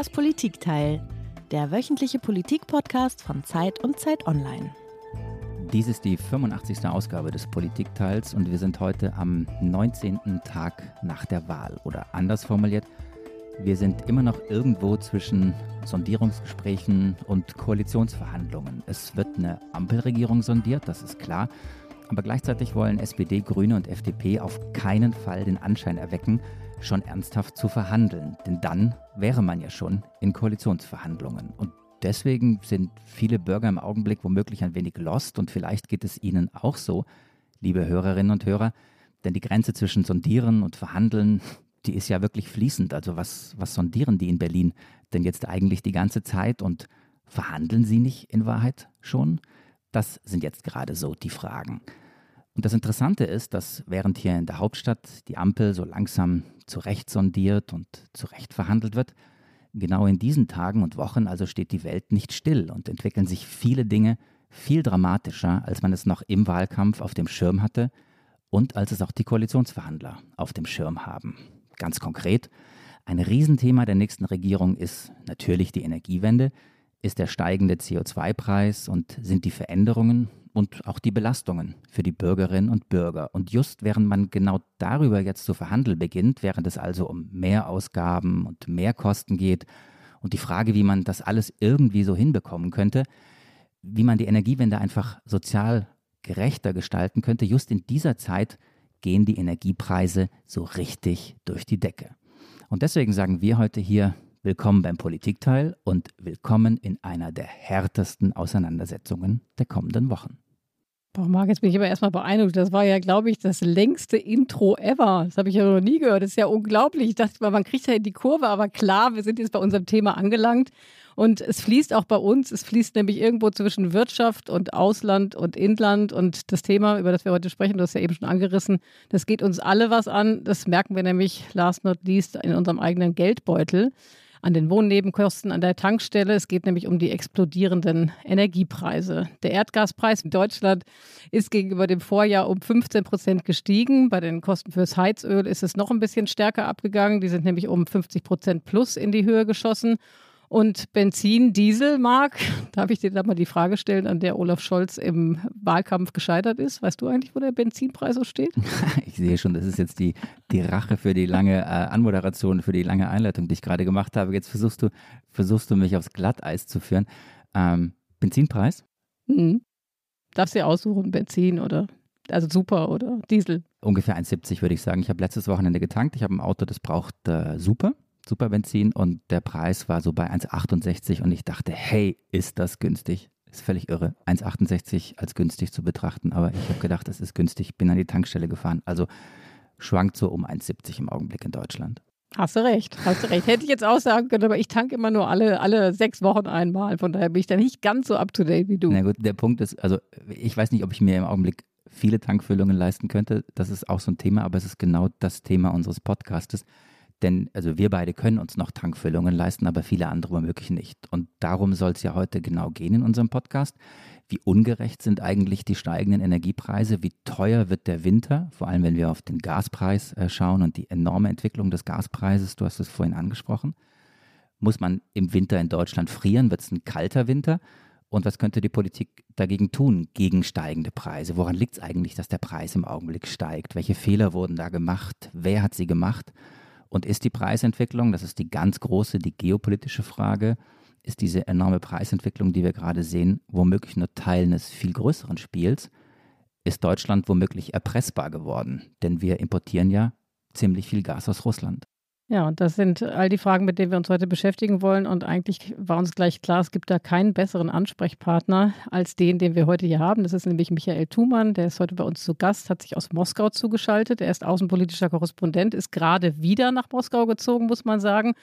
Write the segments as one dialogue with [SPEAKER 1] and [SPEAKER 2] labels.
[SPEAKER 1] Das Politikteil, der wöchentliche Politikpodcast von Zeit und Zeit Online.
[SPEAKER 2] Dies ist die 85. Ausgabe des Politikteils und wir sind heute am 19. Tag nach der Wahl. Oder anders formuliert, wir sind immer noch irgendwo zwischen Sondierungsgesprächen und Koalitionsverhandlungen. Es wird eine Ampelregierung sondiert, das ist klar. Aber gleichzeitig wollen SPD, Grüne und FDP auf keinen Fall den Anschein erwecken, schon ernsthaft zu verhandeln. Denn dann wäre man ja schon in Koalitionsverhandlungen. Und deswegen sind viele Bürger im Augenblick womöglich ein wenig lost und vielleicht geht es ihnen auch so, liebe Hörerinnen und Hörer. Denn die Grenze zwischen Sondieren und Verhandeln, die ist ja wirklich fließend. Also was, was sondieren die in Berlin denn jetzt eigentlich die ganze Zeit und verhandeln sie nicht in Wahrheit schon? Das sind jetzt gerade so die Fragen. Und das Interessante ist, dass während hier in der Hauptstadt die Ampel so langsam zurecht sondiert und zurecht verhandelt wird, genau in diesen Tagen und Wochen also steht die Welt nicht still und entwickeln sich viele Dinge viel dramatischer, als man es noch im Wahlkampf auf dem Schirm hatte und als es auch die Koalitionsverhandler auf dem Schirm haben. Ganz konkret, ein Riesenthema der nächsten Regierung ist natürlich die Energiewende, ist der steigende CO2-Preis und sind die Veränderungen und auch die Belastungen für die Bürgerinnen und Bürger. Und just während man genau darüber jetzt zu verhandeln beginnt, während es also um Mehrausgaben und Mehrkosten geht und die Frage, wie man das alles irgendwie so hinbekommen könnte, wie man die Energiewende einfach sozial gerechter gestalten könnte, just in dieser Zeit gehen die Energiepreise so richtig durch die Decke. Und deswegen sagen wir heute hier Willkommen beim Politikteil und willkommen in einer der härtesten Auseinandersetzungen der kommenden Wochen.
[SPEAKER 3] Boah, Marc, jetzt bin ich aber erstmal beeindruckt. Das war ja, glaube ich, das längste Intro ever. Das habe ich ja noch nie gehört. Das ist ja unglaublich. Ich dachte mal, man kriegt ja die Kurve, aber klar, wir sind jetzt bei unserem Thema angelangt. Und es fließt auch bei uns. Es fließt nämlich irgendwo zwischen Wirtschaft und Ausland und Inland. Und das Thema, über das wir heute sprechen, du hast ja eben schon angerissen, das geht uns alle was an. Das merken wir nämlich last not least in unserem eigenen Geldbeutel an den Wohnnebenkosten an der Tankstelle. Es geht nämlich um die explodierenden Energiepreise. Der Erdgaspreis in Deutschland ist gegenüber dem Vorjahr um 15 Prozent gestiegen. Bei den Kosten fürs Heizöl ist es noch ein bisschen stärker abgegangen. Die sind nämlich um 50 Prozent plus in die Höhe geschossen. Und Benzin, Diesel, Marc, darf ich dir da mal die Frage stellen, an der Olaf Scholz im Wahlkampf gescheitert ist? Weißt du eigentlich, wo der Benzinpreis so steht?
[SPEAKER 2] Ich sehe schon, das ist jetzt die, die Rache für die lange äh, Anmoderation, für die lange Einleitung, die ich gerade gemacht habe. Jetzt versuchst du, versuchst du mich aufs Glatteis zu führen. Ähm, Benzinpreis?
[SPEAKER 3] Mhm. Darfst dir aussuchen, Benzin oder also Super oder Diesel?
[SPEAKER 2] Ungefähr 1,70 würde ich sagen. Ich habe letztes Wochenende getankt. Ich habe ein Auto, das braucht äh, Super. Superbenzin und der Preis war so bei 1,68 und ich dachte, hey, ist das günstig? Ist völlig irre, 1,68 als günstig zu betrachten, aber ich habe gedacht, es ist günstig, bin an die Tankstelle gefahren. Also schwankt so um 1,70 im Augenblick in Deutschland.
[SPEAKER 3] Hast du recht, hast du recht. Hätte ich jetzt auch sagen können, aber ich tanke immer nur alle, alle sechs Wochen einmal. Von daher bin ich da nicht ganz so up to date wie du.
[SPEAKER 2] Na gut, der Punkt ist, also ich weiß nicht, ob ich mir im Augenblick viele Tankfüllungen leisten könnte. Das ist auch so ein Thema, aber es ist genau das Thema unseres Podcastes. Denn also wir beide können uns noch Tankfüllungen leisten, aber viele andere womöglich nicht. Und darum soll es ja heute genau gehen in unserem Podcast. Wie ungerecht sind eigentlich die steigenden Energiepreise? Wie teuer wird der Winter? Vor allem, wenn wir auf den Gaspreis äh, schauen und die enorme Entwicklung des Gaspreises. Du hast es vorhin angesprochen. Muss man im Winter in Deutschland frieren? Wird es ein kalter Winter? Und was könnte die Politik dagegen tun, gegen steigende Preise? Woran liegt es eigentlich, dass der Preis im Augenblick steigt? Welche Fehler wurden da gemacht? Wer hat sie gemacht? Und ist die Preisentwicklung, das ist die ganz große, die geopolitische Frage, ist diese enorme Preisentwicklung, die wir gerade sehen, womöglich nur Teil eines viel größeren Spiels? Ist Deutschland womöglich erpressbar geworden? Denn wir importieren ja ziemlich viel Gas aus Russland.
[SPEAKER 3] Ja, und das sind all die Fragen, mit denen wir uns heute beschäftigen wollen. Und eigentlich war uns gleich klar, es gibt da keinen besseren Ansprechpartner als den, den wir heute hier haben. Das ist nämlich Michael Thumann, der ist heute bei uns zu Gast, hat sich aus Moskau zugeschaltet. Er ist außenpolitischer Korrespondent, ist gerade wieder nach Moskau gezogen, muss man sagen.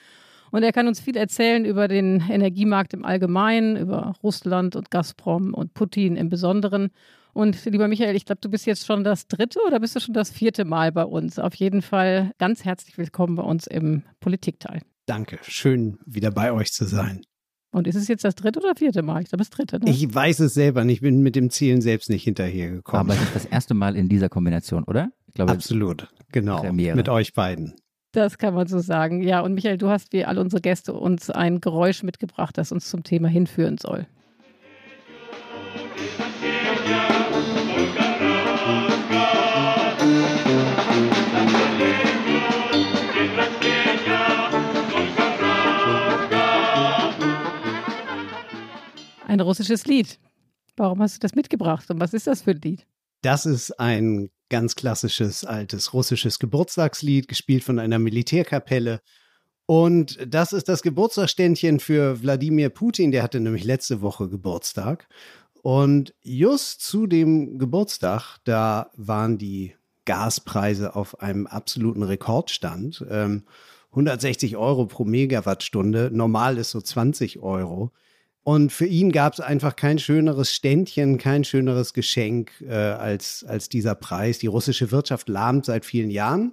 [SPEAKER 3] Und er kann uns viel erzählen über den Energiemarkt im Allgemeinen, über Russland und Gazprom und Putin im Besonderen. Und lieber Michael, ich glaube, du bist jetzt schon das dritte oder bist du schon das vierte Mal bei uns? Auf jeden Fall ganz herzlich willkommen bei uns im Politikteil.
[SPEAKER 4] Danke, schön wieder bei euch zu sein.
[SPEAKER 3] Und ist es jetzt das dritte oder vierte Mal? Ich glaube, das dritte. Ne?
[SPEAKER 4] Ich weiß es selber nicht. Ich bin mit dem Zielen selbst nicht hinterhergekommen.
[SPEAKER 2] Aber es ist das erste Mal in dieser Kombination, oder?
[SPEAKER 4] Ich glaube, Absolut, genau. Premiere. Mit euch beiden.
[SPEAKER 3] Das kann man so sagen. Ja, und Michael, du hast wie alle unsere Gäste uns ein Geräusch mitgebracht, das uns zum Thema hinführen soll. Ein russisches Lied. Warum hast du das mitgebracht und was ist das für ein Lied?
[SPEAKER 4] Das ist ein ganz klassisches altes russisches Geburtstagslied, gespielt von einer Militärkapelle. Und das ist das Geburtstagsständchen für Wladimir Putin, der hatte nämlich letzte Woche Geburtstag. Und just zu dem Geburtstag, da waren die Gaspreise auf einem absoluten Rekordstand. Ähm, 160 Euro pro Megawattstunde, normal ist so 20 Euro. Und für ihn gab es einfach kein schöneres Ständchen, kein schöneres Geschenk äh, als, als dieser Preis. Die russische Wirtschaft lahmt seit vielen Jahren.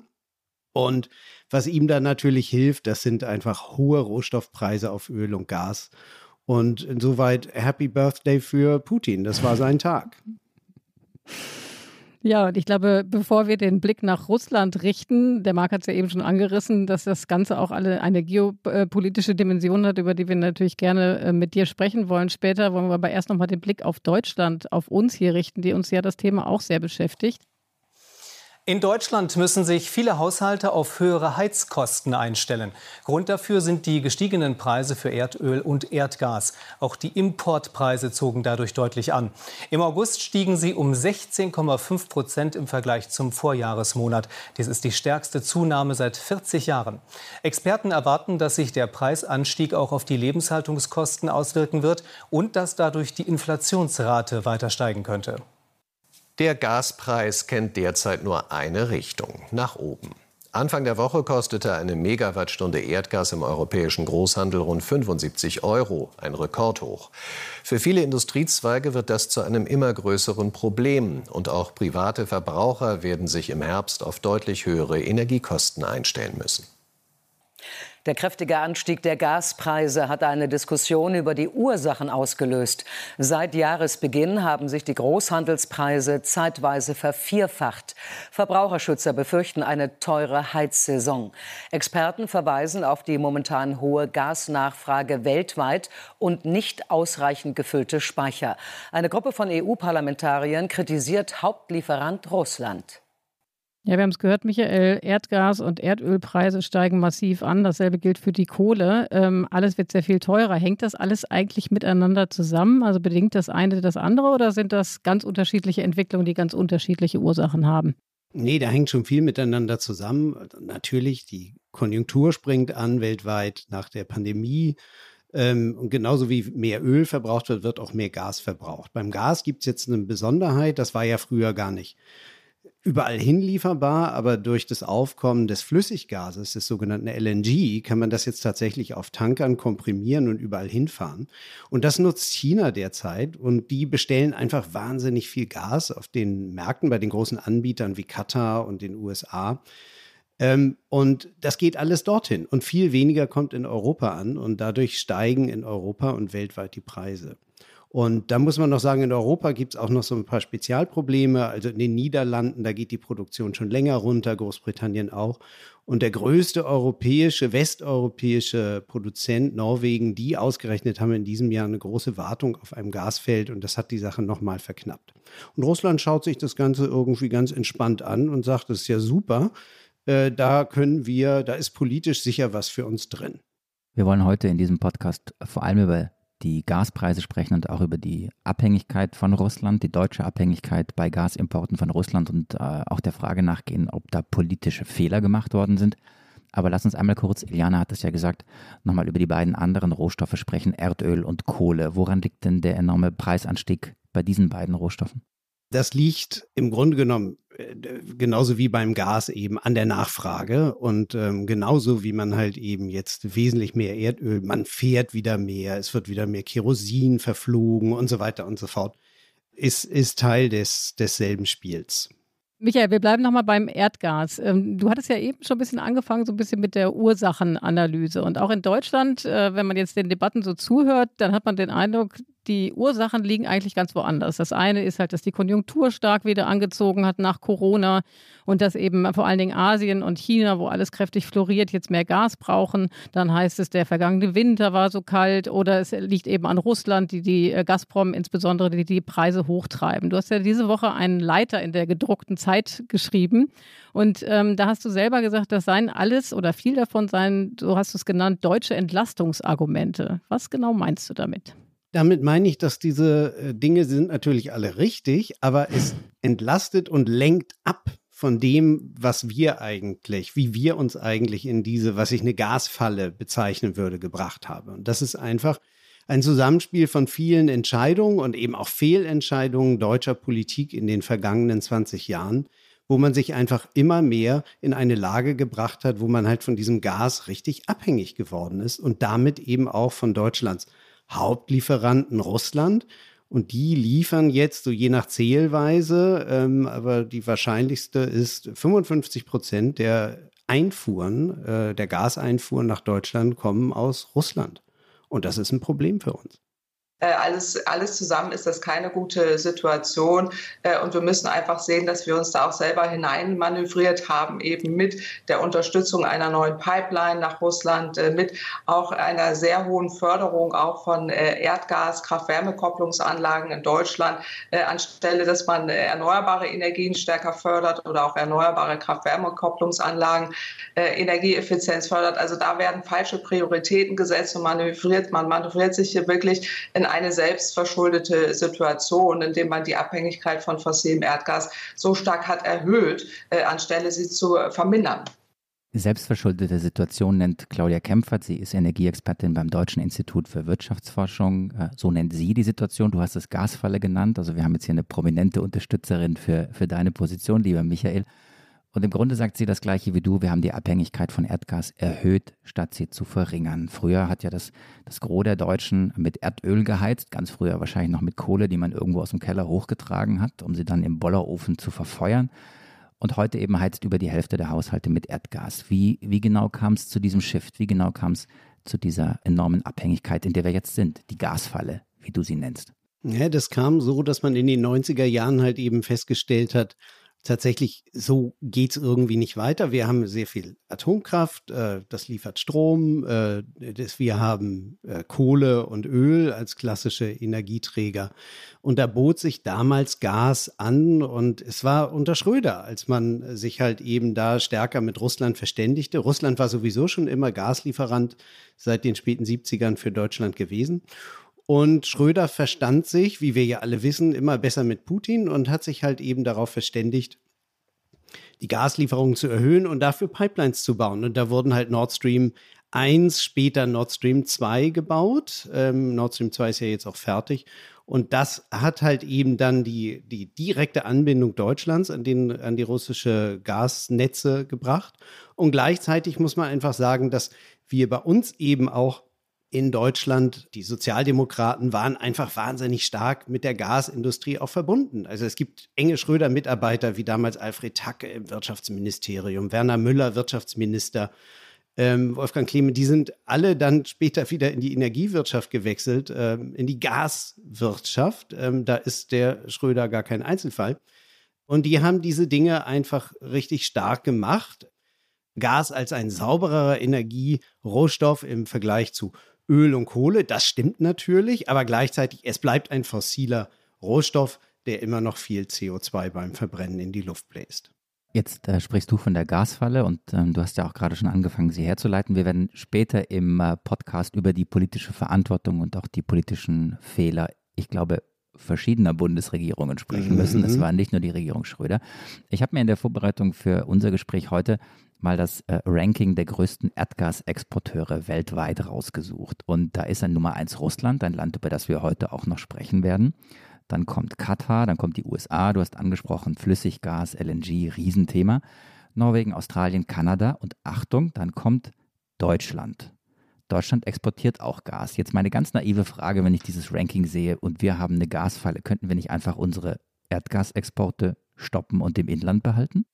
[SPEAKER 4] Und was ihm dann natürlich hilft, das sind einfach hohe Rohstoffpreise auf Öl und Gas. Und insoweit Happy Birthday für Putin. Das war sein Tag.
[SPEAKER 3] Ja, und ich glaube, bevor wir den Blick nach Russland richten, der Marc hat es ja eben schon angerissen, dass das Ganze auch alle eine geopolitische Dimension hat, über die wir natürlich gerne äh, mit dir sprechen wollen. Später wollen wir aber erst nochmal den Blick auf Deutschland, auf uns hier richten, die uns ja das Thema auch sehr beschäftigt.
[SPEAKER 5] In Deutschland müssen sich viele Haushalte auf höhere Heizkosten einstellen. Grund dafür sind die gestiegenen Preise für Erdöl und Erdgas. Auch die Importpreise zogen dadurch deutlich an. Im August stiegen sie um 16,5 Prozent im Vergleich zum Vorjahresmonat. Dies ist die stärkste Zunahme seit 40 Jahren. Experten erwarten, dass sich der Preisanstieg auch auf die Lebenshaltungskosten auswirken wird und dass dadurch die Inflationsrate weiter steigen könnte.
[SPEAKER 6] Der Gaspreis kennt derzeit nur eine Richtung, nach oben. Anfang der Woche kostete eine Megawattstunde Erdgas im europäischen Großhandel rund 75 Euro, ein Rekordhoch. Für viele Industriezweige wird das zu einem immer größeren Problem und auch private Verbraucher werden sich im Herbst auf deutlich höhere Energiekosten einstellen müssen.
[SPEAKER 7] Der kräftige Anstieg der Gaspreise hat eine Diskussion über die Ursachen ausgelöst. Seit Jahresbeginn haben sich die Großhandelspreise zeitweise vervierfacht. Verbraucherschützer befürchten eine teure Heizsaison. Experten verweisen auf die momentan hohe Gasnachfrage weltweit und nicht ausreichend gefüllte Speicher. Eine Gruppe von EU-Parlamentariern kritisiert Hauptlieferant Russland.
[SPEAKER 3] Ja, wir haben es gehört, Michael, Erdgas- und Erdölpreise steigen massiv an. Dasselbe gilt für die Kohle. Ähm, alles wird sehr viel teurer. Hängt das alles eigentlich miteinander zusammen? Also bedingt das eine das andere oder sind das ganz unterschiedliche Entwicklungen, die ganz unterschiedliche Ursachen haben?
[SPEAKER 4] Nee, da hängt schon viel miteinander zusammen. Natürlich, die Konjunktur springt an weltweit nach der Pandemie. Ähm, und genauso wie mehr Öl verbraucht wird, wird auch mehr Gas verbraucht. Beim Gas gibt es jetzt eine Besonderheit, das war ja früher gar nicht überall hinlieferbar, aber durch das Aufkommen des Flüssiggases, des sogenannten LNG, kann man das jetzt tatsächlich auf Tankern komprimieren und überall hinfahren. Und das nutzt China derzeit und die bestellen einfach wahnsinnig viel Gas auf den Märkten bei den großen Anbietern wie Katar und den USA. Ähm, und das geht alles dorthin und viel weniger kommt in Europa an und dadurch steigen in Europa und weltweit die Preise. Und da muss man noch sagen, in Europa gibt es auch noch so ein paar Spezialprobleme. Also in den Niederlanden, da geht die Produktion schon länger runter, Großbritannien auch. Und der größte europäische, westeuropäische Produzent, Norwegen, die ausgerechnet haben in diesem Jahr eine große Wartung auf einem Gasfeld und das hat die Sache nochmal verknappt. Und Russland schaut sich das Ganze irgendwie ganz entspannt an und sagt, das ist ja super, äh, da können wir, da ist politisch sicher was für uns drin.
[SPEAKER 2] Wir wollen heute in diesem Podcast vor allem über die Gaspreise sprechen und auch über die Abhängigkeit von Russland, die deutsche Abhängigkeit bei Gasimporten von Russland und äh, auch der Frage nachgehen, ob da politische Fehler gemacht worden sind. Aber lass uns einmal kurz, Iliana hat es ja gesagt, nochmal über die beiden anderen Rohstoffe sprechen, Erdöl und Kohle. Woran liegt denn der enorme Preisanstieg bei diesen beiden Rohstoffen?
[SPEAKER 4] Das liegt im Grunde genommen äh, genauso wie beim Gas eben an der Nachfrage und ähm, genauso wie man halt eben jetzt wesentlich mehr Erdöl, man fährt wieder mehr, es wird wieder mehr Kerosin verflogen und so weiter und so fort, ist, ist Teil des, desselben Spiels.
[SPEAKER 3] Michael, wir bleiben nochmal beim Erdgas. Ähm, du hattest ja eben schon ein bisschen angefangen, so ein bisschen mit der Ursachenanalyse. Und auch in Deutschland, äh, wenn man jetzt den Debatten so zuhört, dann hat man den Eindruck, die Ursachen liegen eigentlich ganz woanders. Das eine ist halt, dass die Konjunktur stark wieder angezogen hat nach Corona und dass eben vor allen Dingen Asien und China, wo alles kräftig floriert, jetzt mehr Gas brauchen. Dann heißt es, der vergangene Winter war so kalt oder es liegt eben an Russland, die die äh, Gazprom insbesondere die, die Preise hochtreiben. Du hast ja diese Woche einen Leiter in der gedruckten Zeit geschrieben und ähm, da hast du selber gesagt, das seien alles oder viel davon seien, so hast du es genannt, deutsche Entlastungsargumente. Was genau meinst du damit?
[SPEAKER 4] Damit meine ich, dass diese äh, Dinge sind natürlich alle richtig, aber es entlastet und lenkt ab von dem, was wir eigentlich, wie wir uns eigentlich in diese, was ich eine Gasfalle bezeichnen würde, gebracht haben. Und das ist einfach ein Zusammenspiel von vielen Entscheidungen und eben auch Fehlentscheidungen deutscher Politik in den vergangenen 20 Jahren, wo man sich einfach immer mehr in eine Lage gebracht hat, wo man halt von diesem Gas richtig abhängig geworden ist und damit eben auch von Deutschlands Hauptlieferanten Russland. Und die liefern jetzt so je nach Zählweise, ähm, aber die wahrscheinlichste ist 55 Prozent der Einfuhren, äh, der Gaseinfuhren nach Deutschland kommen aus Russland. Und das ist ein Problem für uns.
[SPEAKER 8] Äh, alles, alles zusammen ist das keine gute Situation. Äh, und wir müssen einfach sehen, dass wir uns da auch selber hineinmanövriert haben, eben mit der Unterstützung einer neuen Pipeline nach Russland, äh, mit auch einer sehr hohen Förderung auch von Erdgas, Kraft-Wärme-Kopplungsanlagen in Deutschland, anstelle, dass man erneuerbare Energien stärker fördert oder auch erneuerbare Kraft-Wärme-Kopplungsanlagen, Energieeffizienz fördert. Also da werden falsche Prioritäten gesetzt und manövriert. Man manövriert sich hier wirklich in eine selbstverschuldete Situation, indem man die Abhängigkeit von fossilem Erdgas so stark hat erhöht, äh, anstelle sie zu vermindern.
[SPEAKER 2] Selbstverschuldete Situation nennt Claudia Kempfert. Sie ist Energieexpertin beim Deutschen Institut für Wirtschaftsforschung. Äh, so nennt sie die Situation. Du hast es Gasfalle genannt. Also wir haben jetzt hier eine prominente Unterstützerin für, für deine Position, lieber Michael. Und im Grunde sagt sie das Gleiche wie du. Wir haben die Abhängigkeit von Erdgas erhöht, statt sie zu verringern. Früher hat ja das, das Gros der Deutschen mit Erdöl geheizt. Ganz früher wahrscheinlich noch mit Kohle, die man irgendwo aus dem Keller hochgetragen hat, um sie dann im Bollerofen zu verfeuern. Und heute eben heizt über die Hälfte der Haushalte mit Erdgas. Wie, wie genau kam es zu diesem Shift? Wie genau kam es zu dieser enormen Abhängigkeit, in der wir jetzt sind? Die Gasfalle, wie du sie nennst.
[SPEAKER 4] Ja, das kam so, dass man in den 90er Jahren halt eben festgestellt hat, tatsächlich so geht es irgendwie nicht weiter. Wir haben sehr viel Atomkraft, äh, das liefert Strom, äh, das, wir haben äh, Kohle und Öl als klassische Energieträger. Und da bot sich damals Gas an und es war unter Schröder, als man sich halt eben da stärker mit Russland verständigte. Russland war sowieso schon immer Gaslieferant seit den späten 70ern für Deutschland gewesen. Und Schröder verstand sich, wie wir ja alle wissen, immer besser mit Putin und hat sich halt eben darauf verständigt, die Gaslieferungen zu erhöhen und dafür Pipelines zu bauen. Und da wurden halt Nord Stream 1, später Nord Stream 2 gebaut. Ähm, Nord Stream 2 ist ja jetzt auch fertig. Und das hat halt eben dann die, die direkte Anbindung Deutschlands an, den, an die russische Gasnetze gebracht. Und gleichzeitig muss man einfach sagen, dass wir bei uns eben auch in Deutschland, die Sozialdemokraten waren einfach wahnsinnig stark mit der Gasindustrie auch verbunden. Also es gibt enge Schröder-Mitarbeiter wie damals Alfred Tacke im Wirtschaftsministerium, Werner Müller, Wirtschaftsminister, ähm, Wolfgang Kleme, die sind alle dann später wieder in die Energiewirtschaft gewechselt, ähm, in die Gaswirtschaft. Ähm, da ist der Schröder gar kein Einzelfall. Und die haben diese Dinge einfach richtig stark gemacht. Gas als ein sauberer Energierohstoff im Vergleich zu Öl und Kohle. Das stimmt natürlich, aber gleichzeitig, es bleibt ein fossiler Rohstoff, der immer noch viel CO2 beim Verbrennen in die Luft bläst.
[SPEAKER 2] Jetzt äh, sprichst du von der Gasfalle und ähm, du hast ja auch gerade schon angefangen, sie herzuleiten. Wir werden später im äh, Podcast über die politische Verantwortung und auch die politischen Fehler, ich glaube, verschiedener Bundesregierungen sprechen müssen. Es mhm. war nicht nur die Regierung Schröder. Ich habe mir in der Vorbereitung für unser Gespräch heute mal das äh, Ranking der größten Erdgasexporteure weltweit rausgesucht. Und da ist ein Nummer eins Russland, ein Land, über das wir heute auch noch sprechen werden. Dann kommt Katar, dann kommt die USA, du hast angesprochen, Flüssiggas, LNG, Riesenthema. Norwegen, Australien, Kanada und Achtung, dann kommt Deutschland. Deutschland exportiert auch Gas. Jetzt meine ganz naive Frage, wenn ich dieses Ranking sehe und wir haben eine Gasfalle, könnten wir nicht einfach unsere Erdgasexporte stoppen und im Inland behalten?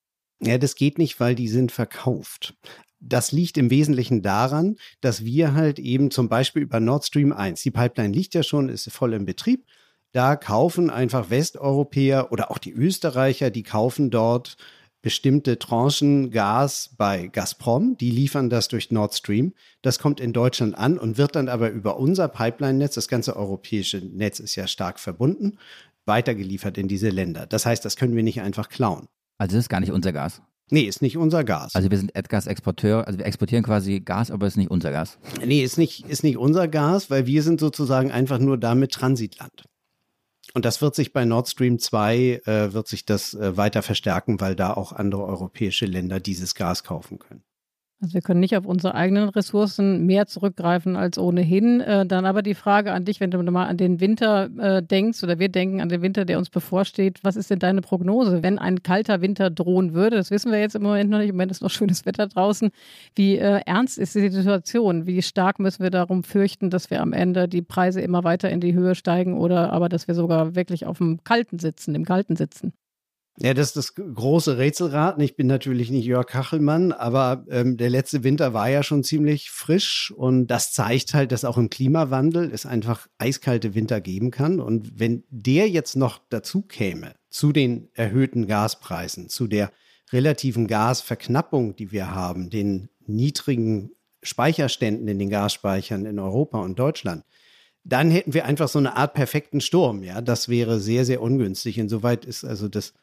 [SPEAKER 4] Ja, das geht nicht, weil die sind verkauft. Das liegt im Wesentlichen daran, dass wir halt eben zum Beispiel über Nord Stream 1, die Pipeline liegt ja schon, ist voll im Betrieb, da kaufen einfach Westeuropäer oder auch die Österreicher, die kaufen dort bestimmte Tranchen Gas bei Gazprom, die liefern das durch Nord Stream. Das kommt in Deutschland an und wird dann aber über unser Pipeline-Netz, das ganze europäische Netz ist ja stark verbunden, weitergeliefert in diese Länder. Das heißt, das können wir nicht einfach klauen.
[SPEAKER 2] Also das ist gar nicht unser Gas.
[SPEAKER 4] Nee, ist nicht unser Gas.
[SPEAKER 2] Also wir sind Erdgasexporteur, also wir exportieren quasi Gas, aber es ist nicht unser Gas.
[SPEAKER 4] Nee, ist nicht, ist nicht unser Gas, weil wir sind sozusagen einfach nur damit Transitland. Und das wird sich bei Nord Stream 2, äh, wird sich das äh, weiter verstärken, weil da auch andere europäische Länder dieses Gas kaufen können.
[SPEAKER 3] Also wir können nicht auf unsere eigenen Ressourcen mehr zurückgreifen als ohnehin. Äh, dann aber die Frage an dich, wenn du mal an den Winter äh, denkst oder wir denken an den Winter, der uns bevorsteht, was ist denn deine Prognose, wenn ein kalter Winter drohen würde? Das wissen wir jetzt im Moment noch nicht. Im Moment ist noch schönes Wetter draußen. Wie äh, ernst ist die Situation? Wie stark müssen wir darum fürchten, dass wir am Ende die Preise immer weiter in die Höhe steigen oder aber dass wir sogar wirklich auf dem Kalten sitzen, im Kalten sitzen?
[SPEAKER 4] Ja, das ist das große Rätselraten. Ich bin natürlich nicht Jörg Kachelmann, aber ähm, der letzte Winter war ja schon ziemlich frisch und das zeigt halt, dass auch im Klimawandel es einfach eiskalte Winter geben kann. Und wenn der jetzt noch dazu käme, zu den erhöhten Gaspreisen, zu der relativen Gasverknappung, die wir haben, den niedrigen Speicherständen in den Gasspeichern in Europa und Deutschland, dann hätten wir einfach so eine Art perfekten Sturm. Ja, das wäre sehr, sehr ungünstig. Insoweit ist also das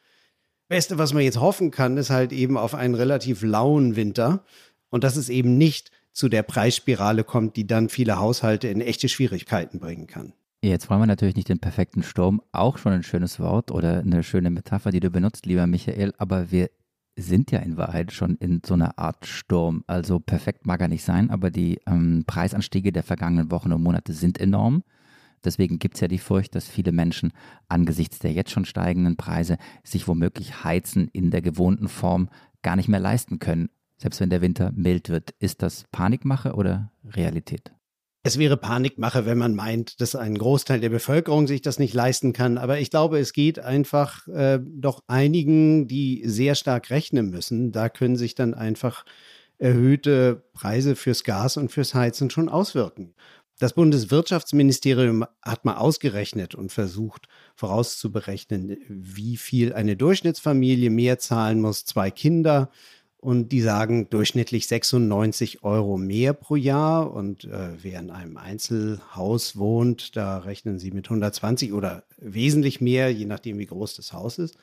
[SPEAKER 4] Beste, was man jetzt hoffen kann, ist halt eben auf einen relativ lauen Winter und dass es eben nicht zu der Preisspirale kommt, die dann viele Haushalte in echte Schwierigkeiten bringen kann.
[SPEAKER 2] Jetzt wollen wir natürlich nicht den perfekten Sturm, auch schon ein schönes Wort oder eine schöne Metapher, die du benutzt, lieber Michael, aber wir sind ja in Wahrheit schon in so einer Art Sturm. Also perfekt mag er nicht sein, aber die ähm, Preisanstiege der vergangenen Wochen und Monate sind enorm. Deswegen gibt es ja die Furcht, dass viele Menschen angesichts der jetzt schon steigenden Preise sich womöglich Heizen in der gewohnten Form gar nicht mehr leisten können, selbst wenn der Winter mild wird. Ist das Panikmache oder Realität?
[SPEAKER 4] Es wäre Panikmache, wenn man meint, dass ein Großteil der Bevölkerung sich das nicht leisten kann. Aber ich glaube, es geht einfach äh, doch einigen, die sehr stark rechnen müssen. Da können sich dann einfach erhöhte Preise fürs Gas und fürs Heizen schon auswirken. Das Bundeswirtschaftsministerium hat mal ausgerechnet und versucht vorauszuberechnen, wie viel eine Durchschnittsfamilie mehr zahlen muss, zwei Kinder. Und die sagen durchschnittlich 96 Euro mehr pro Jahr. Und äh, wer in einem Einzelhaus wohnt, da rechnen sie mit 120 oder wesentlich mehr, je nachdem, wie groß das Haus ist.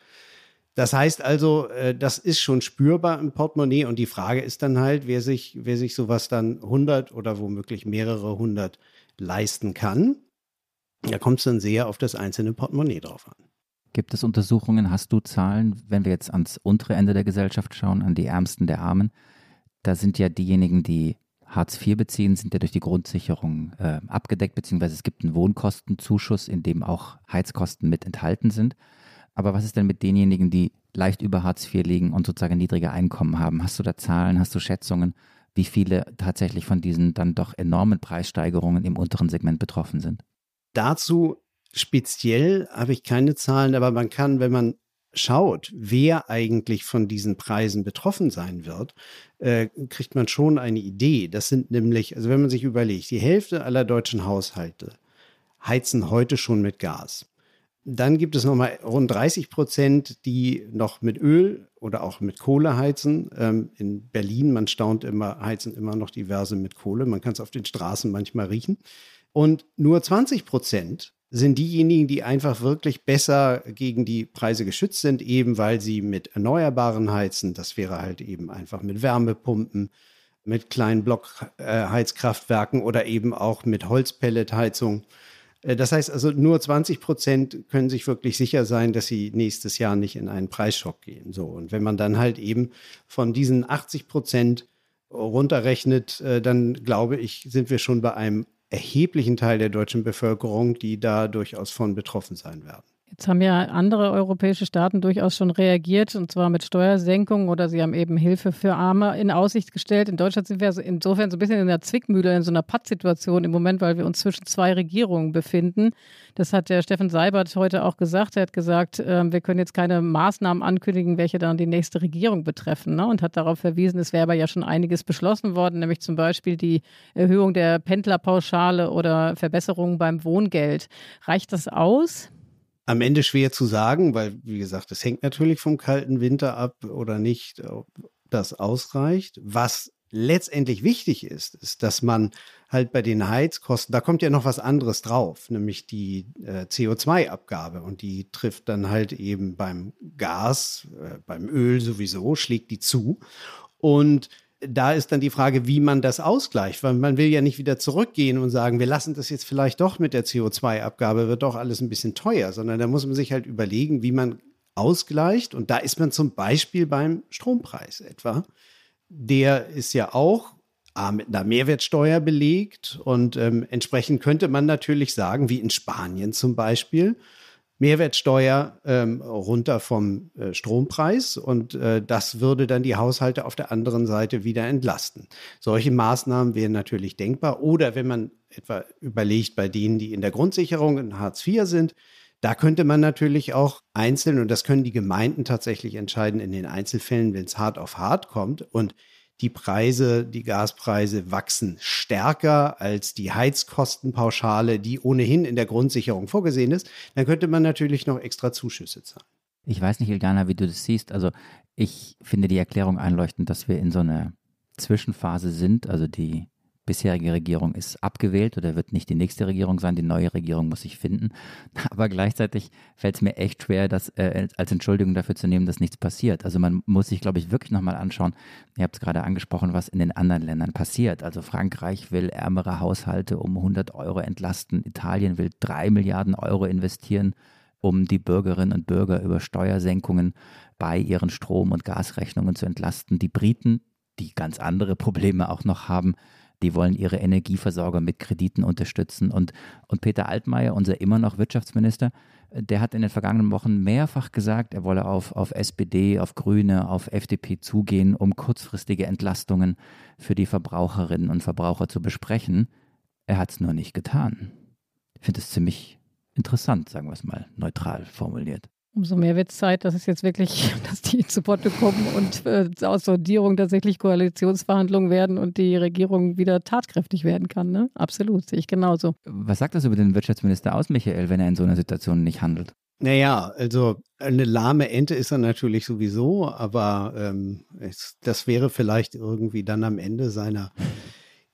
[SPEAKER 4] Das heißt also, äh, das ist schon spürbar im Portemonnaie und die Frage ist dann halt, wer sich, wer sich sowas dann 100 oder womöglich mehrere hundert leisten kann. Da kommt es dann sehr auf das einzelne Portemonnaie drauf an.
[SPEAKER 2] Gibt es Untersuchungen, hast du Zahlen, wenn wir jetzt ans untere Ende der Gesellschaft schauen, an die Ärmsten der Armen? Da sind ja diejenigen, die Hartz IV beziehen, sind ja durch die Grundsicherung äh, abgedeckt, beziehungsweise es gibt einen Wohnkostenzuschuss, in dem auch Heizkosten mit enthalten sind. Aber was ist denn mit denjenigen, die leicht über Hartz IV liegen und sozusagen niedrige Einkommen haben? Hast du da Zahlen, hast du Schätzungen, wie viele tatsächlich von diesen dann doch enormen Preissteigerungen im unteren Segment betroffen sind?
[SPEAKER 4] Dazu speziell habe ich keine Zahlen, aber man kann, wenn man schaut, wer eigentlich von diesen Preisen betroffen sein wird, äh, kriegt man schon eine Idee. Das sind nämlich, also wenn man sich überlegt, die Hälfte aller deutschen Haushalte heizen heute schon mit Gas. Dann gibt es nochmal rund 30 Prozent, die noch mit Öl oder auch mit Kohle heizen. Ähm, in Berlin, man staunt immer, heizen immer noch diverse mit Kohle. Man kann es auf den Straßen manchmal riechen. Und nur 20 Prozent sind diejenigen, die einfach wirklich besser gegen die Preise geschützt sind, eben weil sie mit Erneuerbaren heizen. Das wäre halt eben einfach mit Wärmepumpen, mit kleinen Blockheizkraftwerken oder eben auch mit Holzpelletheizung. Äh, das heißt also, nur 20 Prozent können sich wirklich sicher sein, dass sie nächstes Jahr nicht in einen Preisschock gehen. So. Und wenn man dann halt eben von diesen 80 Prozent runterrechnet, äh, dann glaube ich, sind wir schon bei einem erheblichen Teil der deutschen Bevölkerung, die da durchaus von betroffen sein werden.
[SPEAKER 3] Jetzt haben ja andere europäische Staaten durchaus schon reagiert, und zwar mit Steuersenkungen oder sie haben eben Hilfe für Arme in Aussicht gestellt. In Deutschland sind wir insofern so ein bisschen in der Zwickmühle, in so einer Pattsituation im Moment, weil wir uns zwischen zwei Regierungen befinden. Das hat der Steffen Seibert heute auch gesagt. Er hat gesagt, ähm, wir können jetzt keine Maßnahmen ankündigen, welche dann die nächste Regierung betreffen. Ne? Und hat darauf verwiesen, es wäre aber ja schon einiges beschlossen worden, nämlich zum Beispiel die Erhöhung der Pendlerpauschale oder Verbesserungen beim Wohngeld. Reicht das aus?
[SPEAKER 4] Am Ende schwer zu sagen, weil, wie gesagt, es hängt natürlich vom kalten Winter ab oder nicht, ob das ausreicht. Was letztendlich wichtig ist, ist, dass man halt bei den Heizkosten, da kommt ja noch was anderes drauf, nämlich die äh, CO2-Abgabe und die trifft dann halt eben beim Gas, äh, beim Öl sowieso, schlägt die zu. Und da ist dann die Frage, wie man das ausgleicht, weil man will ja nicht wieder zurückgehen und sagen, wir lassen das jetzt vielleicht doch mit der CO2-Abgabe, wird doch alles ein bisschen teuer, sondern da muss man sich halt überlegen, wie man ausgleicht. Und da ist man zum Beispiel beim Strompreis etwa. Der ist ja auch mit einer Mehrwertsteuer belegt und ähm, entsprechend könnte man natürlich sagen, wie in Spanien zum Beispiel, Mehrwertsteuer ähm, runter vom äh, Strompreis und äh, das würde dann die Haushalte auf der anderen Seite wieder entlasten. Solche Maßnahmen wären natürlich denkbar. Oder wenn man etwa überlegt, bei denen, die in der Grundsicherung in Hartz IV sind, da könnte man natürlich auch einzeln, und das können die Gemeinden tatsächlich entscheiden in den Einzelfällen, wenn es hart auf hart kommt. Und die Preise, die Gaspreise wachsen stärker als die Heizkostenpauschale, die ohnehin in der Grundsicherung vorgesehen ist, dann könnte man natürlich noch extra Zuschüsse zahlen.
[SPEAKER 2] Ich weiß nicht, Ilgana, wie du das siehst. Also ich finde die Erklärung einleuchtend, dass wir in so einer Zwischenphase sind. Also die bisherige Regierung ist abgewählt oder wird nicht die nächste Regierung sein. Die neue Regierung muss sich finden. Aber gleichzeitig fällt es mir echt schwer, das äh, als Entschuldigung dafür zu nehmen, dass nichts passiert. Also man muss sich, glaube ich, wirklich nochmal anschauen. Ihr habt es gerade angesprochen, was in den anderen Ländern passiert. Also Frankreich will ärmere Haushalte um 100 Euro entlasten. Italien will 3 Milliarden Euro investieren, um die Bürgerinnen und Bürger über Steuersenkungen bei ihren Strom- und Gasrechnungen zu entlasten. Die Briten, die ganz andere Probleme auch noch haben, die wollen ihre Energieversorger mit Krediten unterstützen. Und, und Peter Altmaier, unser immer noch Wirtschaftsminister, der hat in den vergangenen Wochen mehrfach gesagt, er wolle auf, auf SPD, auf Grüne, auf FDP zugehen, um kurzfristige Entlastungen für die Verbraucherinnen und Verbraucher zu besprechen. Er hat es nur nicht getan. Ich finde es ziemlich interessant, sagen wir es mal neutral formuliert.
[SPEAKER 3] Umso mehr wird es Zeit, dass es jetzt wirklich, dass die zu Potte kommen und äh, aus Sondierung tatsächlich Koalitionsverhandlungen werden und die Regierung wieder tatkräftig werden kann. Ne? Absolut, sehe ich genauso.
[SPEAKER 2] Was sagt das über den Wirtschaftsminister aus, Michael, wenn er in so einer Situation nicht handelt?
[SPEAKER 4] Naja, also eine lahme Ente ist er natürlich sowieso, aber ähm, es, das wäre vielleicht irgendwie dann am Ende seiner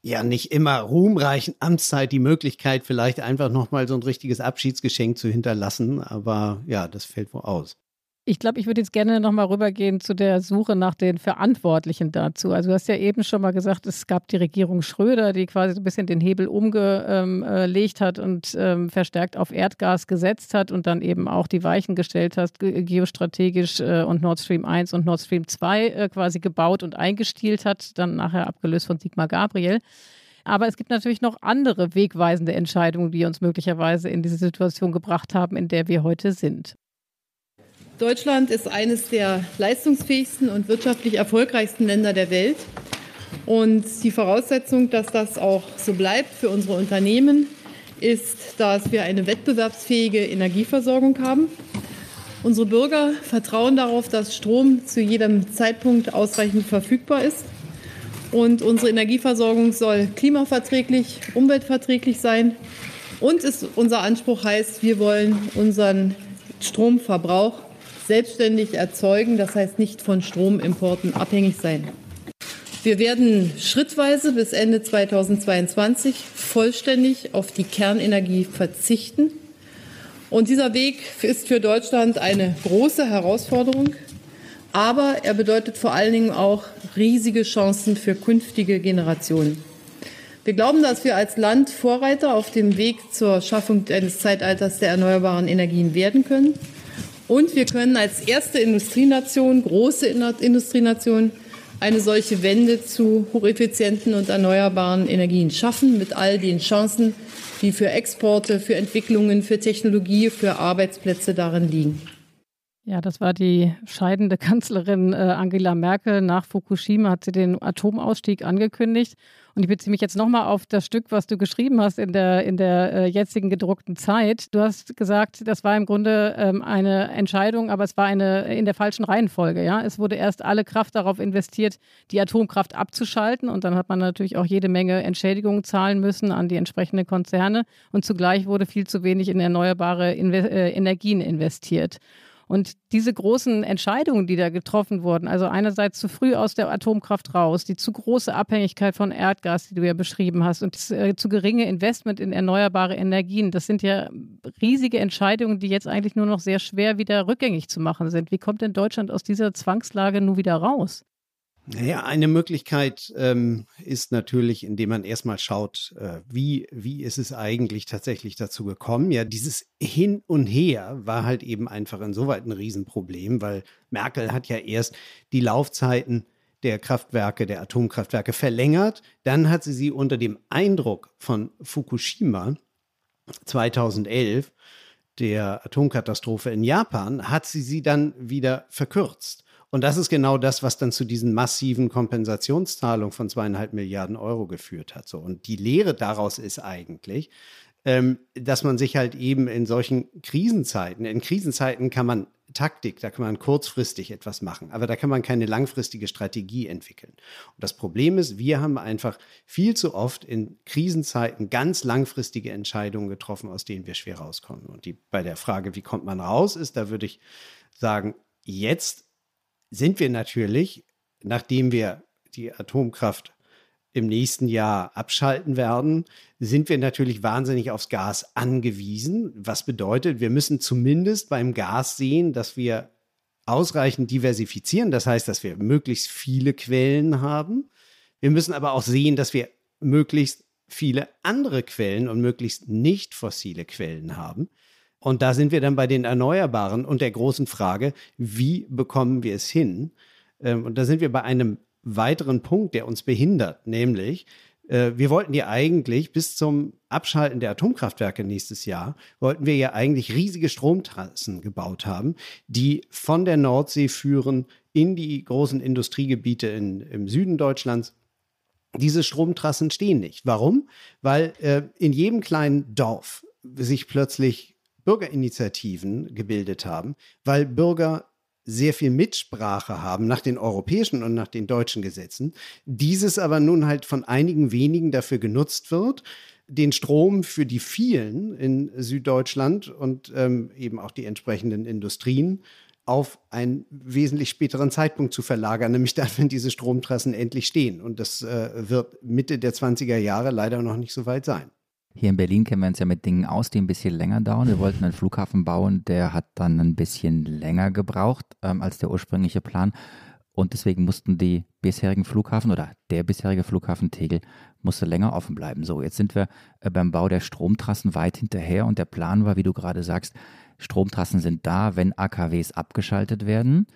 [SPEAKER 4] ja nicht immer ruhmreichen Amtszeit die Möglichkeit, vielleicht einfach nochmal so ein richtiges Abschiedsgeschenk zu hinterlassen. Aber ja, das fällt wohl aus.
[SPEAKER 3] Ich glaube, ich würde jetzt gerne nochmal rübergehen zu der Suche nach den Verantwortlichen dazu. Also du hast ja eben schon mal gesagt, es gab die Regierung Schröder, die quasi so ein bisschen den Hebel umgelegt hat und ähm, verstärkt auf Erdgas gesetzt hat und dann eben auch die Weichen gestellt hat, geostrategisch äh, und Nord Stream 1 und Nord Stream 2 äh, quasi gebaut und eingestielt hat, dann nachher abgelöst von Sigmar Gabriel. Aber es gibt natürlich noch andere wegweisende Entscheidungen, die uns möglicherweise in diese Situation gebracht haben, in der wir heute sind.
[SPEAKER 9] Deutschland ist eines der leistungsfähigsten und wirtschaftlich erfolgreichsten Länder der Welt. Und die Voraussetzung, dass das auch so bleibt für unsere Unternehmen, ist, dass wir eine wettbewerbsfähige Energieversorgung haben. Unsere Bürger vertrauen darauf, dass Strom zu jedem Zeitpunkt ausreichend verfügbar ist. Und unsere Energieversorgung soll klimaverträglich, umweltverträglich sein. Und es, unser Anspruch heißt, wir wollen unseren Stromverbrauch selbstständig erzeugen, das heißt nicht von Stromimporten abhängig sein. Wir werden schrittweise bis Ende 2022 vollständig auf die Kernenergie verzichten. Und dieser Weg ist für Deutschland eine große Herausforderung, aber er bedeutet vor allen Dingen auch riesige Chancen für künftige Generationen. Wir glauben, dass wir als Land Vorreiter auf dem Weg zur Schaffung eines Zeitalters der erneuerbaren Energien werden können. Und wir können als erste Industrienation, große Industrienation, eine solche Wende zu hocheffizienten und erneuerbaren Energien schaffen, mit all den Chancen, die für Exporte, für Entwicklungen, für Technologie, für Arbeitsplätze darin liegen.
[SPEAKER 3] Ja, das war die scheidende Kanzlerin äh, Angela Merkel. Nach Fukushima hat sie den Atomausstieg angekündigt. Und ich beziehe mich jetzt nochmal auf das Stück, was du geschrieben hast in der, in der äh, jetzigen gedruckten Zeit. Du hast gesagt, das war im Grunde ähm, eine Entscheidung, aber es war eine in der falschen Reihenfolge. Ja? Es wurde erst alle Kraft darauf investiert, die Atomkraft abzuschalten. Und dann hat man natürlich auch jede Menge Entschädigungen zahlen müssen an die entsprechenden Konzerne. Und zugleich wurde viel zu wenig in erneuerbare Inve äh, Energien investiert. Und diese großen Entscheidungen, die da getroffen wurden, also einerseits zu früh aus der Atomkraft raus, die zu große Abhängigkeit von Erdgas, die du ja beschrieben hast, und das, äh, zu geringe Investment in erneuerbare Energien, das sind ja riesige Entscheidungen, die jetzt eigentlich nur noch sehr schwer wieder rückgängig zu machen sind. Wie kommt denn Deutschland aus dieser Zwangslage nun wieder raus?
[SPEAKER 4] Naja, eine Möglichkeit ähm, ist natürlich, indem man erstmal schaut, äh, wie, wie ist es eigentlich tatsächlich dazu gekommen. Ja, dieses Hin und Her war halt eben einfach insoweit ein Riesenproblem, weil Merkel hat ja erst die Laufzeiten der Kraftwerke, der Atomkraftwerke verlängert. Dann hat sie sie unter dem Eindruck von Fukushima 2011, der Atomkatastrophe in Japan, hat sie sie dann wieder verkürzt. Und das ist genau das, was dann zu diesen massiven Kompensationszahlungen von zweieinhalb Milliarden Euro geführt hat. So. Und die Lehre daraus ist eigentlich, ähm, dass man sich halt eben in solchen Krisenzeiten, in Krisenzeiten kann man Taktik, da kann man kurzfristig etwas machen, aber da kann man keine langfristige Strategie entwickeln. Und das Problem ist, wir haben einfach viel zu oft in Krisenzeiten ganz langfristige Entscheidungen getroffen, aus denen wir schwer rauskommen. Und die, bei der Frage, wie kommt man raus, ist, da würde ich sagen, jetzt sind wir natürlich, nachdem wir die Atomkraft im nächsten Jahr abschalten werden, sind wir natürlich wahnsinnig aufs Gas angewiesen. Was bedeutet, wir müssen zumindest beim Gas sehen, dass wir ausreichend diversifizieren. Das heißt, dass wir möglichst viele Quellen haben. Wir müssen aber auch sehen, dass wir möglichst viele andere Quellen und möglichst nicht fossile Quellen haben. Und da sind wir dann bei den Erneuerbaren und der großen Frage, wie bekommen wir es hin? Ähm, und da sind wir bei einem weiteren Punkt, der uns behindert, nämlich äh, wir wollten ja eigentlich bis zum Abschalten der Atomkraftwerke nächstes Jahr, wollten wir ja eigentlich riesige Stromtrassen gebaut haben, die von der Nordsee führen in die großen Industriegebiete in, im Süden Deutschlands. Diese Stromtrassen stehen nicht. Warum? Weil äh, in jedem kleinen Dorf sich plötzlich Bürgerinitiativen gebildet haben, weil Bürger sehr viel Mitsprache haben nach den europäischen und nach den deutschen Gesetzen. Dieses aber nun halt von einigen wenigen dafür genutzt wird, den Strom für die vielen in Süddeutschland und ähm, eben auch die entsprechenden Industrien auf einen wesentlich späteren Zeitpunkt zu verlagern, nämlich dann, wenn diese Stromtrassen endlich stehen. Und das äh, wird Mitte der 20er Jahre leider noch nicht so weit sein.
[SPEAKER 2] Hier in Berlin kennen wir uns ja mit Dingen aus, die ein bisschen länger dauern. Wir wollten einen Flughafen bauen, der hat dann ein bisschen länger gebraucht ähm, als der ursprüngliche Plan. Und deswegen mussten die bisherigen Flughafen oder der bisherige Flughafen Tegel musste länger offen bleiben. So, jetzt sind wir äh, beim Bau der Stromtrassen weit hinterher und der Plan war, wie du gerade sagst, Stromtrassen sind da, wenn AKWs abgeschaltet werden.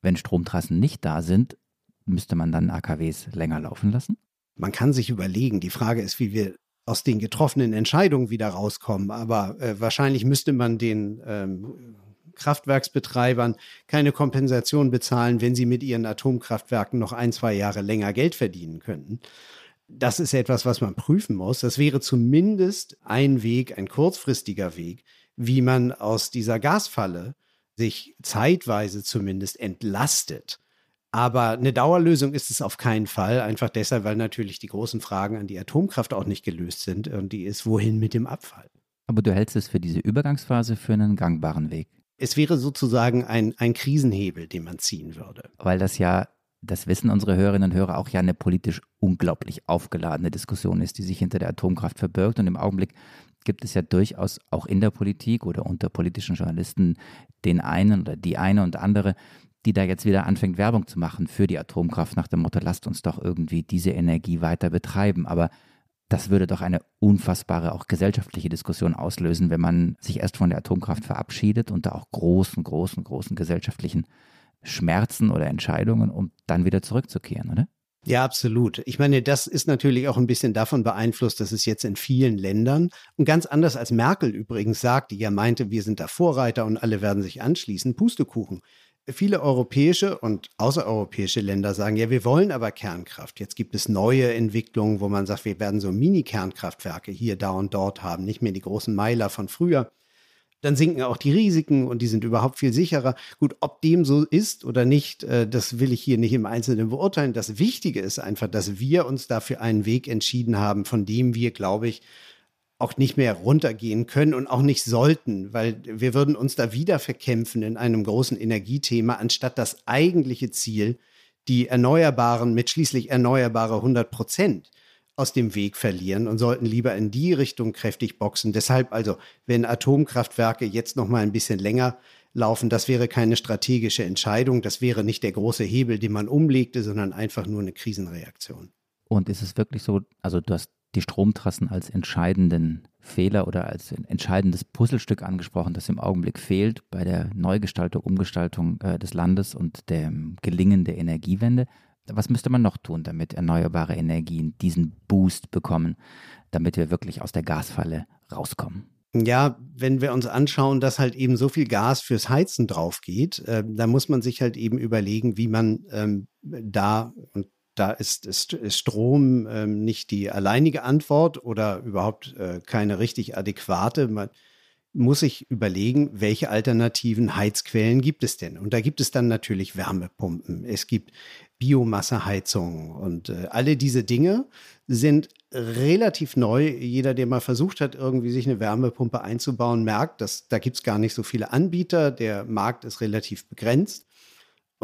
[SPEAKER 2] Wenn Stromtrassen nicht da sind, müsste man dann AKWs länger laufen lassen?
[SPEAKER 4] Man kann sich überlegen. Die Frage ist, wie wir aus den getroffenen Entscheidungen wieder rauskommen. Aber äh, wahrscheinlich müsste man den ähm, Kraftwerksbetreibern keine Kompensation bezahlen, wenn sie mit ihren Atomkraftwerken noch ein, zwei Jahre länger Geld verdienen könnten. Das ist etwas, was man prüfen muss. Das wäre zumindest ein Weg, ein kurzfristiger Weg, wie man aus dieser Gasfalle sich zeitweise zumindest entlastet. Aber eine Dauerlösung ist es auf keinen Fall, einfach deshalb, weil natürlich die großen Fragen an die Atomkraft auch nicht gelöst sind. Und die ist, wohin mit dem Abfall?
[SPEAKER 2] Aber du hältst es für diese Übergangsphase für einen gangbaren Weg.
[SPEAKER 4] Es wäre sozusagen ein, ein Krisenhebel, den man ziehen würde.
[SPEAKER 2] Weil das ja, das wissen unsere Hörerinnen und Hörer auch ja eine politisch unglaublich aufgeladene Diskussion ist, die sich hinter der Atomkraft verbirgt. Und im Augenblick gibt es ja durchaus auch in der Politik oder unter politischen Journalisten den einen oder die eine und andere, die da jetzt wieder anfängt, Werbung zu machen für die Atomkraft nach dem Motto, lasst uns doch irgendwie diese Energie weiter betreiben. Aber das würde doch eine unfassbare, auch gesellschaftliche Diskussion auslösen, wenn man sich erst von der Atomkraft verabschiedet und da auch großen, großen, großen gesellschaftlichen Schmerzen oder Entscheidungen, um dann wieder zurückzukehren, oder?
[SPEAKER 4] Ja, absolut. Ich meine, das ist natürlich auch ein bisschen davon beeinflusst, dass es jetzt in vielen Ländern und ganz anders als Merkel übrigens sagt, die ja meinte, wir sind da Vorreiter und alle werden sich anschließen, Pustekuchen. Viele europäische und außereuropäische Länder sagen, ja, wir wollen aber Kernkraft. Jetzt gibt es neue Entwicklungen, wo man sagt, wir werden so Mini-Kernkraftwerke hier, da und dort haben, nicht mehr die großen Meiler von früher dann sinken auch die Risiken und die sind überhaupt viel sicherer. Gut, ob dem so ist oder nicht, äh, das will ich hier nicht im Einzelnen beurteilen. Das Wichtige ist einfach, dass wir uns dafür einen Weg entschieden haben, von dem wir, glaube ich, auch nicht mehr runtergehen können und auch nicht sollten, weil wir würden uns da wieder verkämpfen in einem großen Energiethema, anstatt das eigentliche Ziel, die Erneuerbaren mit schließlich erneuerbare 100 Prozent aus dem Weg verlieren und sollten lieber in die Richtung kräftig boxen. Deshalb also, wenn Atomkraftwerke jetzt noch mal ein bisschen länger laufen, das wäre keine strategische Entscheidung, das wäre nicht der große Hebel, den man umlegte, sondern einfach nur eine Krisenreaktion.
[SPEAKER 2] Und ist es wirklich so, also du hast die Stromtrassen als entscheidenden Fehler oder als entscheidendes Puzzlestück angesprochen, das im Augenblick fehlt bei der Neugestaltung, Umgestaltung äh, des Landes und dem Gelingen der Energiewende. Was müsste man noch tun, damit erneuerbare Energien diesen Boost bekommen, damit wir wirklich aus der Gasfalle rauskommen?
[SPEAKER 4] Ja, wenn wir uns anschauen, dass halt eben so viel Gas fürs Heizen drauf geht, äh, dann muss man sich halt eben überlegen, wie man ähm, da, und da ist, ist, ist Strom ähm, nicht die alleinige Antwort oder überhaupt äh, keine richtig adäquate. Man, muss ich überlegen, welche alternativen Heizquellen gibt es denn? Und da gibt es dann natürlich Wärmepumpen, es gibt Biomasseheizungen und äh, alle diese Dinge sind relativ neu. Jeder, der mal versucht hat, irgendwie sich eine Wärmepumpe einzubauen, merkt, dass da gibt es gar nicht so viele Anbieter. Der Markt ist relativ begrenzt.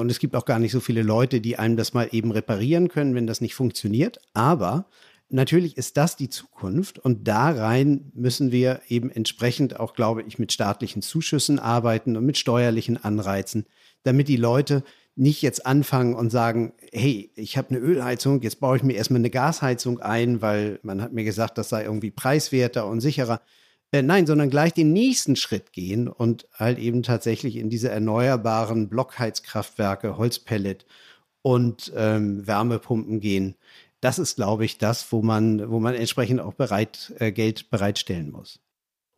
[SPEAKER 4] Und es gibt auch gar nicht so viele Leute, die einem das mal eben reparieren können, wenn das nicht funktioniert. Aber natürlich ist das die Zukunft und da rein müssen wir eben entsprechend auch, glaube ich, mit staatlichen Zuschüssen arbeiten und mit steuerlichen Anreizen, damit die Leute nicht jetzt anfangen und sagen, hey, ich habe eine Ölheizung, jetzt baue ich mir erstmal eine Gasheizung ein, weil man hat mir gesagt, das sei irgendwie preiswerter und sicherer. Äh, nein, sondern gleich den nächsten Schritt gehen und halt eben tatsächlich in diese erneuerbaren Blockheizkraftwerke, Holzpellet und ähm, Wärmepumpen gehen das ist, glaube ich, das, wo man, wo man entsprechend auch bereit, äh, Geld bereitstellen muss.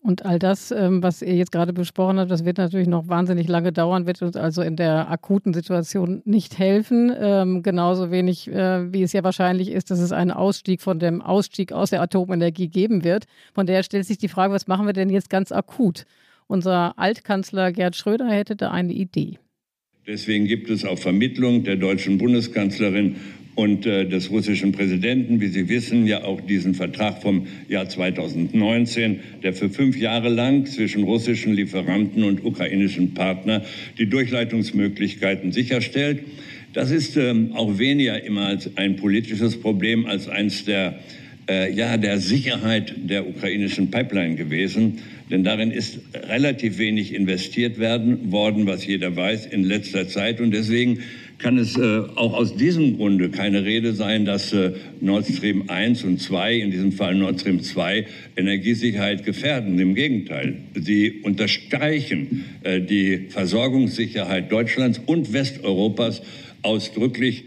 [SPEAKER 3] Und all das, ähm, was ihr jetzt gerade besprochen habt, das wird natürlich noch wahnsinnig lange dauern, wird uns also in der akuten Situation nicht helfen. Ähm, genauso wenig, äh, wie es ja wahrscheinlich ist, dass es einen Ausstieg von dem Ausstieg aus der Atomenergie geben wird. Von daher stellt sich die Frage, was machen wir denn jetzt ganz akut? Unser Altkanzler Gerd Schröder hätte da eine Idee.
[SPEAKER 10] Deswegen gibt es auf Vermittlung der deutschen Bundeskanzlerin und äh, des russischen Präsidenten, wie Sie wissen, ja auch diesen Vertrag vom Jahr 2019, der für fünf Jahre lang zwischen russischen Lieferanten und ukrainischen Partnern die Durchleitungsmöglichkeiten sicherstellt. Das ist ähm, auch weniger immer als ein politisches Problem als eins der äh, ja, der Sicherheit der ukrainischen Pipeline gewesen. Denn darin ist relativ wenig investiert werden worden, was jeder weiß, in letzter Zeit. Und deswegen kann es äh, auch aus diesem Grunde keine Rede sein, dass äh, Nord Stream 1 und 2, in diesem Fall Nord Stream 2, Energiesicherheit gefährden. Im Gegenteil, sie unterstreichen äh, die Versorgungssicherheit Deutschlands und Westeuropas ausdrücklich.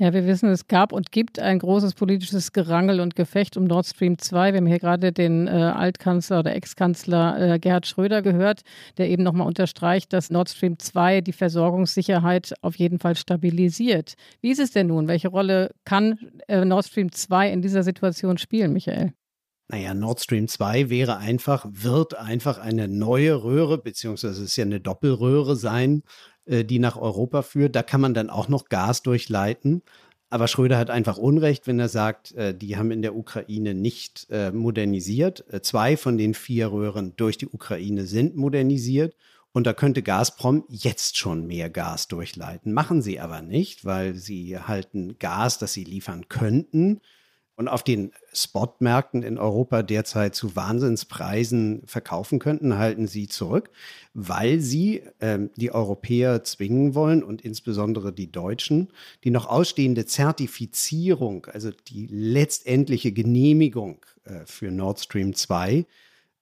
[SPEAKER 3] Ja, wir wissen, es gab und gibt ein großes politisches Gerangel und Gefecht um Nord Stream 2. Wir haben hier gerade den äh, Altkanzler oder Ex-Kanzler äh, Gerhard Schröder gehört, der eben nochmal unterstreicht, dass Nord Stream 2 die Versorgungssicherheit auf jeden Fall stabilisiert. Wie ist es denn nun? Welche Rolle kann äh, Nord Stream 2 in dieser Situation spielen, Michael?
[SPEAKER 4] Naja, Nord Stream 2 wäre einfach, wird einfach eine neue Röhre, beziehungsweise es ist ja eine Doppelröhre sein, äh, die nach Europa führt. Da kann man dann auch noch Gas durchleiten. Aber Schröder hat einfach Unrecht, wenn er sagt, äh, die haben in der Ukraine nicht äh, modernisiert. Zwei von den vier Röhren durch die Ukraine sind modernisiert. Und da könnte Gazprom jetzt schon mehr Gas durchleiten. Machen sie aber nicht, weil sie halten Gas, das sie liefern könnten, und auf den Spotmärkten in Europa derzeit zu Wahnsinnspreisen verkaufen könnten, halten sie zurück, weil sie ähm, die Europäer zwingen wollen und insbesondere die Deutschen, die noch ausstehende Zertifizierung, also die letztendliche Genehmigung äh, für Nord Stream 2,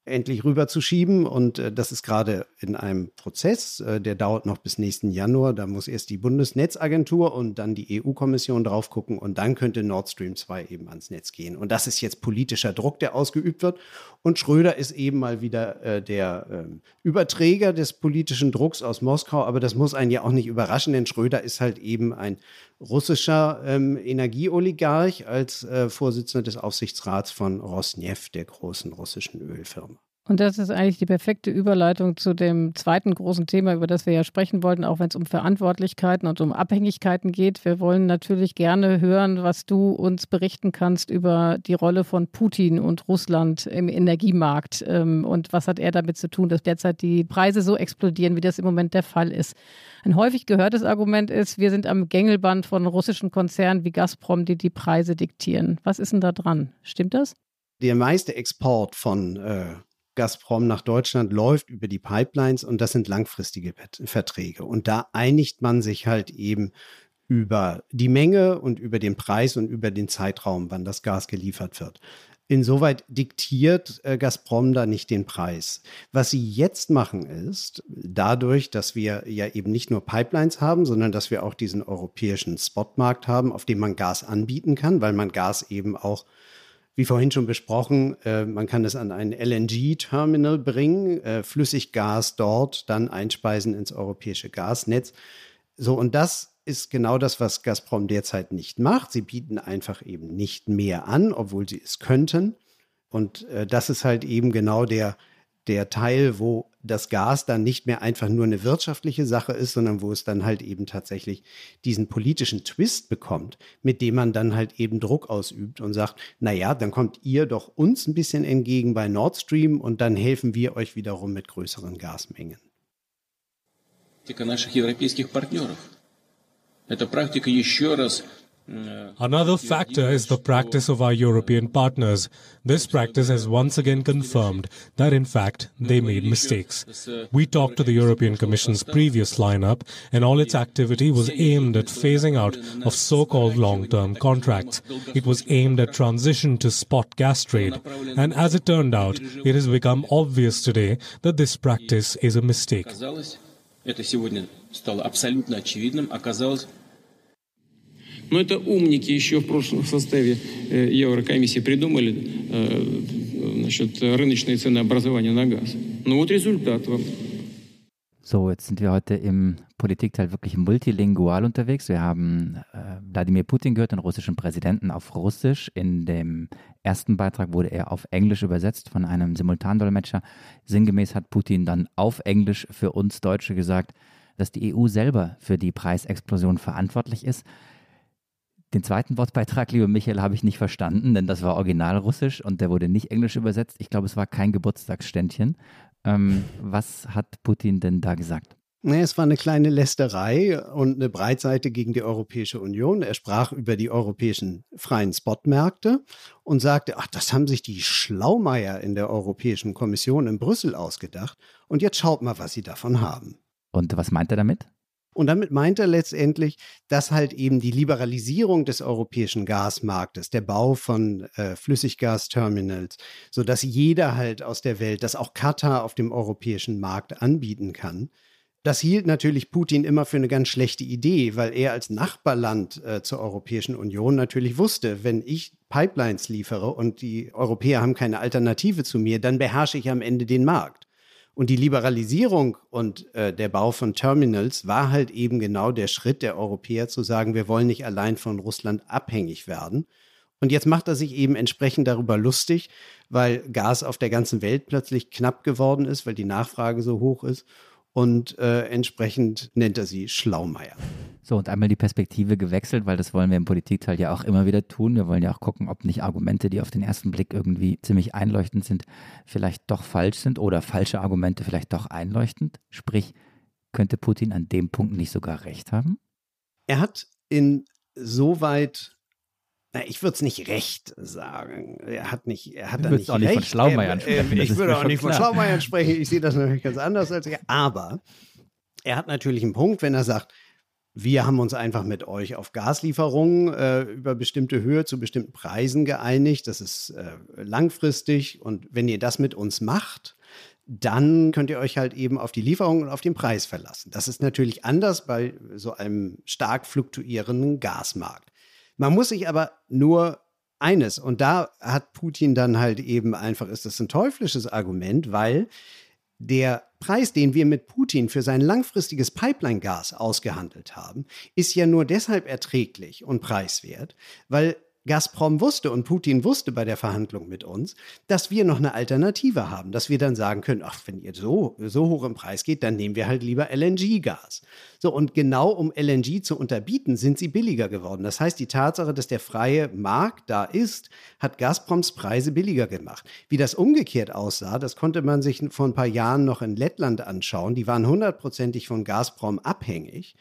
[SPEAKER 4] endlich rüberzuschieben. Und äh, das ist gerade in einem Prozess, äh, der dauert noch bis nächsten Januar. Da muss erst die Bundesnetzagentur und dann die EU-Kommission drauf gucken und dann könnte Nord Stream 2 eben ans Netz gehen. Und das ist jetzt politischer Druck, der ausgeübt wird. Und Schröder ist eben mal wieder äh, der ähm, Überträger des politischen Drucks aus Moskau. Aber das muss einen ja auch nicht überraschen, denn Schröder ist halt eben ein russischer ähm, Energieoligarch als äh, Vorsitzender des Aufsichtsrats von Rosneft, der großen russischen Ölfirma.
[SPEAKER 3] Und das ist eigentlich die perfekte Überleitung zu dem zweiten großen Thema, über das wir ja sprechen wollten, auch wenn es um Verantwortlichkeiten und um Abhängigkeiten geht. Wir wollen natürlich gerne hören, was du uns berichten kannst über die Rolle von Putin und Russland im Energiemarkt. Ähm, und was hat er damit zu tun, dass derzeit die Preise so explodieren, wie das im Moment der Fall ist. Ein häufig gehörtes Argument ist, wir sind am Gängelband von russischen Konzernen wie Gazprom, die die Preise diktieren. Was ist denn da dran? Stimmt das?
[SPEAKER 4] Der meiste Export von äh Gazprom nach Deutschland läuft über die Pipelines und das sind langfristige Verträge. Und da einigt man sich halt eben über die Menge und über den Preis und über den Zeitraum, wann das Gas geliefert wird. Insoweit diktiert äh, Gazprom da nicht den Preis. Was sie jetzt machen ist, dadurch, dass wir ja eben nicht nur Pipelines haben, sondern dass wir auch diesen europäischen Spotmarkt haben, auf dem man Gas anbieten kann, weil man Gas eben auch wie vorhin schon besprochen, äh, man kann es an ein LNG-Terminal bringen, äh, Flüssiggas dort dann einspeisen ins europäische Gasnetz. So, und das ist genau das, was Gazprom derzeit nicht macht. Sie bieten einfach eben nicht mehr an, obwohl sie es könnten. Und äh, das ist halt eben genau der, der Teil, wo das Gas dann nicht mehr einfach nur eine wirtschaftliche Sache ist, sondern wo es dann halt eben tatsächlich diesen politischen Twist bekommt, mit dem man dann halt eben Druck ausübt und sagt, naja, dann kommt ihr doch uns ein bisschen entgegen bei Nord Stream und dann helfen wir euch wiederum mit größeren Gasmengen. наших европейских партнеров.
[SPEAKER 11] Эта практика еще раз Another factor is the practice of our European partners. This practice has once again confirmed that, in fact, they made mistakes. We talked to the European Commission's previous lineup, and all its activity was aimed at phasing out of so-called long-term contracts. It was aimed at transition to spot gas trade, and as it turned out, it has become obvious today that this practice is a mistake. Это сегодня стало абсолютно очевидным. Оказалось,
[SPEAKER 12] Но это умники еще в прошлом составе Еврокомиссии придумали насчет рыночной ценообразования на газ. Ну вот результат вам.
[SPEAKER 2] So, jetzt sind wir heute im Politikteil wirklich multilingual unterwegs. Wir haben äh, Wladimir Putin gehört, den russischen Präsidenten, auf Russisch. In dem ersten Beitrag wurde er auf Englisch übersetzt von einem Simultandolmetscher. Sinngemäß hat Putin dann auf Englisch für uns Deutsche gesagt, dass die EU selber für die Preisexplosion verantwortlich ist. den zweiten Wortbeitrag, lieber Michael, habe ich nicht verstanden, denn das war originalrussisch und der wurde nicht englisch übersetzt. Ich glaube, es war kein Geburtstagsständchen. Ähm, was hat Putin denn da gesagt?
[SPEAKER 4] Nee, es war eine kleine Lästerei und eine Breitseite gegen die Europäische Union. Er sprach über die europäischen freien Spotmärkte und sagte, ach, das haben sich die Schlaumeier in der Europäischen Kommission in Brüssel ausgedacht. Und jetzt schaut mal, was sie davon haben.
[SPEAKER 2] Und was meint er damit?
[SPEAKER 4] Und damit meint er letztendlich, dass halt eben die Liberalisierung des europäischen Gasmarktes, der Bau von äh, Flüssiggasterminals, sodass jeder halt aus der Welt, dass auch Katar auf dem europäischen Markt anbieten kann, das hielt natürlich Putin immer für eine ganz schlechte Idee, weil er als Nachbarland äh, zur Europäischen Union natürlich wusste, wenn ich Pipelines liefere und die Europäer haben keine Alternative zu mir, dann beherrsche ich am Ende den Markt. Und die Liberalisierung und äh, der Bau von Terminals war halt eben genau der Schritt der Europäer zu sagen, wir wollen nicht allein von Russland abhängig werden. Und jetzt macht er sich eben entsprechend darüber lustig, weil Gas auf der ganzen Welt plötzlich knapp geworden ist, weil die Nachfrage so hoch ist und äh, entsprechend nennt er sie Schlaumeier.
[SPEAKER 2] So, und einmal die Perspektive gewechselt, weil das wollen wir im Politikteil ja auch immer wieder tun. Wir wollen ja auch gucken, ob nicht Argumente, die auf den ersten Blick irgendwie ziemlich einleuchtend sind, vielleicht doch falsch sind oder falsche Argumente vielleicht doch einleuchtend. Sprich, könnte Putin an dem Punkt nicht sogar recht haben?
[SPEAKER 4] Er hat insoweit na, ich würde es nicht recht sagen. Er hat nicht, er hat da nicht
[SPEAKER 2] auch
[SPEAKER 4] nicht
[SPEAKER 2] von Schlaumeiern sprechen.
[SPEAKER 4] ich würde auch nicht von Schlaumeiern sprechen. Ich sehe das natürlich ganz anders als er. Aber er hat natürlich einen Punkt, wenn er sagt, Wir haben uns einfach mit euch auf Gaslieferungen äh, über bestimmte Höhe zu bestimmten Preisen geeinigt. Das ist äh, langfristig. Und wenn ihr das mit uns macht, dann könnt ihr euch halt eben auf die Lieferung und auf den Preis verlassen. Das ist natürlich anders bei so einem stark fluktuierenden Gasmarkt. Man muss sich aber nur eines, und da hat Putin dann halt eben einfach, ist das ein teuflisches Argument, weil der Preis, den wir mit Putin für sein langfristiges Pipeline-Gas ausgehandelt haben, ist ja nur deshalb erträglich und preiswert, weil Gazprom wusste und Putin wusste bei der Verhandlung mit uns, dass wir noch eine Alternative haben, dass wir dann sagen können, ach, wenn ihr so, so hoch im Preis geht, dann nehmen wir halt lieber LNG-Gas. So, und genau um LNG zu unterbieten, sind sie billiger geworden. Das heißt, die Tatsache, dass der freie Markt da ist, hat Gazproms Preise billiger gemacht. Wie das umgekehrt aussah, das konnte man sich vor ein paar Jahren noch in Lettland anschauen. Die waren hundertprozentig von Gazprom abhängig.